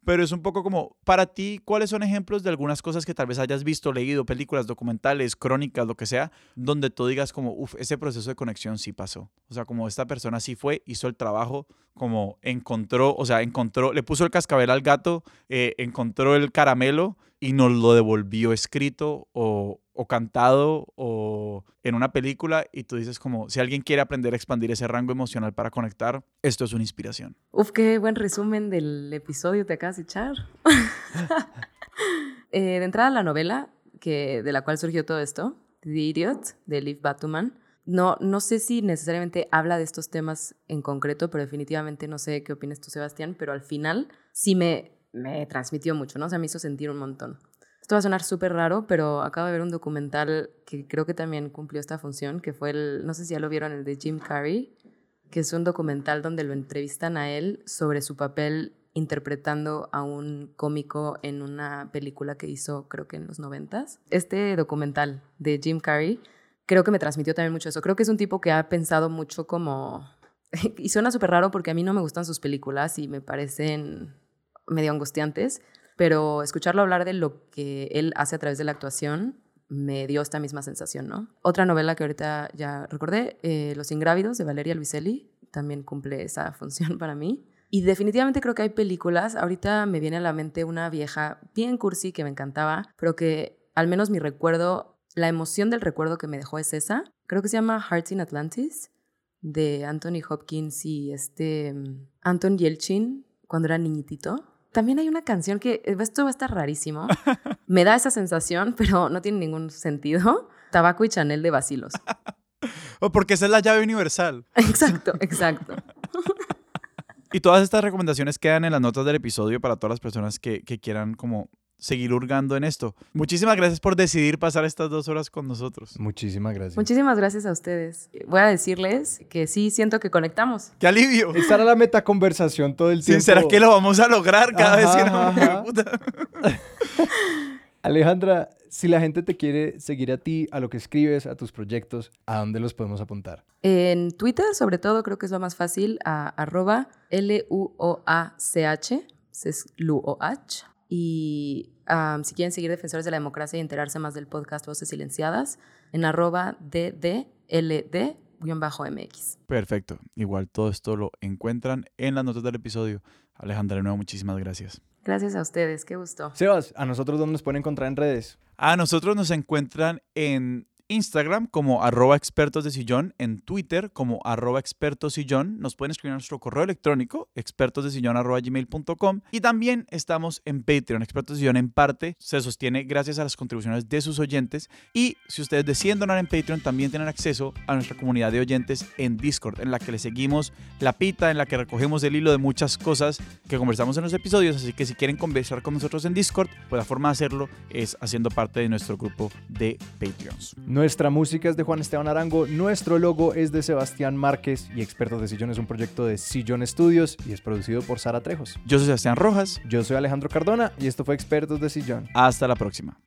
[SPEAKER 2] pero es un poco como, para ti, ¿cuáles son ejemplos de algunas cosas que tal vez hayas visto, leído, películas, documentales, crónicas, lo que sea, donde tú digas como, uff, ese proceso de conexión sí pasó? O sea, como esta persona sí fue, hizo el trabajo, como encontró, o sea, encontró, le puso el cascabel al gato, eh, encontró el caramelo y nos lo devolvió escrito o, o cantado o en una película y tú dices como, si alguien quiere aprender a expandir ese rango emocional para conectar, esto es una inspiración.
[SPEAKER 3] Uf, qué buen resumen del episodio te acabas de echar. Eh, de entrada la novela que, de la cual surgió todo esto, The Idiot, de Liv Batuman, no, no sé si necesariamente habla de estos temas en concreto, pero definitivamente no sé qué opinas tú, Sebastián, pero al final sí me, me transmitió mucho, ¿no? O sea, me hizo sentir un montón. Esto va a sonar súper raro, pero acabo de ver un documental que creo que también cumplió esta función, que fue el, no sé si ya lo vieron, el de Jim Carrey, que es un documental donde lo entrevistan a él sobre su papel interpretando a un cómico en una película que hizo creo que en los noventas. Este documental de Jim Carrey creo que me transmitió también mucho eso. Creo que es un tipo que ha pensado mucho como... y suena súper raro porque a mí no me gustan sus películas y me parecen medio angustiantes, pero escucharlo hablar de lo que él hace a través de la actuación me dio esta misma sensación, ¿no? Otra novela que ahorita ya recordé, eh, Los Ingrávidos de Valeria Luiselli, también cumple esa función para mí. Y definitivamente creo que hay películas, ahorita me viene a la mente una vieja bien cursi que me encantaba, pero que al menos mi recuerdo, la emoción del recuerdo que me dejó es esa. Creo que se llama Hearts in Atlantis, de Anthony Hopkins y este mm, Anton Yelchin, cuando era niñitito. También hay una canción que, eh, esto va a estar rarísimo, me da esa sensación, pero no tiene ningún sentido. Tabaco y Chanel de Basilos.
[SPEAKER 2] O porque esa es la llave universal.
[SPEAKER 3] Exacto, exacto.
[SPEAKER 2] Y todas estas recomendaciones quedan en las notas del episodio para todas las personas que, que quieran como seguir hurgando en esto. Muchísimas gracias por decidir pasar estas dos horas con nosotros.
[SPEAKER 1] Muchísimas gracias.
[SPEAKER 3] Muchísimas gracias a ustedes. Voy a decirles que sí siento que conectamos.
[SPEAKER 2] ¡Qué alivio!
[SPEAKER 1] Esta era la metaconversación todo el
[SPEAKER 2] Sí,
[SPEAKER 1] tiempo.
[SPEAKER 2] ¿Será que lo vamos a lograr cada vez que nos puta?
[SPEAKER 1] Alejandra, si la gente te quiere seguir a ti, a lo que escribes, a tus proyectos, ¿a dónde los podemos apuntar?
[SPEAKER 3] En Twitter, sobre todo, creo que es lo más fácil, a arroba L-U-O-A-C-H, es L-U-O-H. Y si quieren seguir Defensores de la Democracia y enterarse más del podcast Voces Silenciadas, en arroba DDLD-MX.
[SPEAKER 2] Perfecto. Igual todo esto lo encuentran en las notas del episodio. Alejandra, de nuevo, muchísimas gracias.
[SPEAKER 3] Gracias a ustedes, qué gusto.
[SPEAKER 1] Sebas, ¿a nosotros dónde nos pueden encontrar en redes?
[SPEAKER 2] A nosotros nos encuentran en Instagram como arroba expertos de sillón, en Twitter como arroba expertos sillón. Nos pueden escribir a nuestro correo electrónico expertosdesillón arroba gmail.com y también estamos en Patreon. Expertos de Sillón en parte se sostiene gracias a las contribuciones de sus oyentes y si ustedes deciden donar en Patreon también tienen acceso a nuestra comunidad de oyentes en Discord en la que le seguimos la pita, en la que recogemos el hilo de muchas cosas que conversamos en los episodios. Así que si quieren conversar con nosotros en Discord, pues la forma de hacerlo es haciendo parte de nuestro grupo de Patreons.
[SPEAKER 1] Nuestra música es de Juan Esteban Arango, nuestro logo es de Sebastián Márquez y Expertos de Sillón es un proyecto de Sillón Studios y es producido por Sara Trejos.
[SPEAKER 2] Yo soy Sebastián Rojas.
[SPEAKER 1] Yo soy Alejandro Cardona y esto fue Expertos de Sillón.
[SPEAKER 2] Hasta la próxima.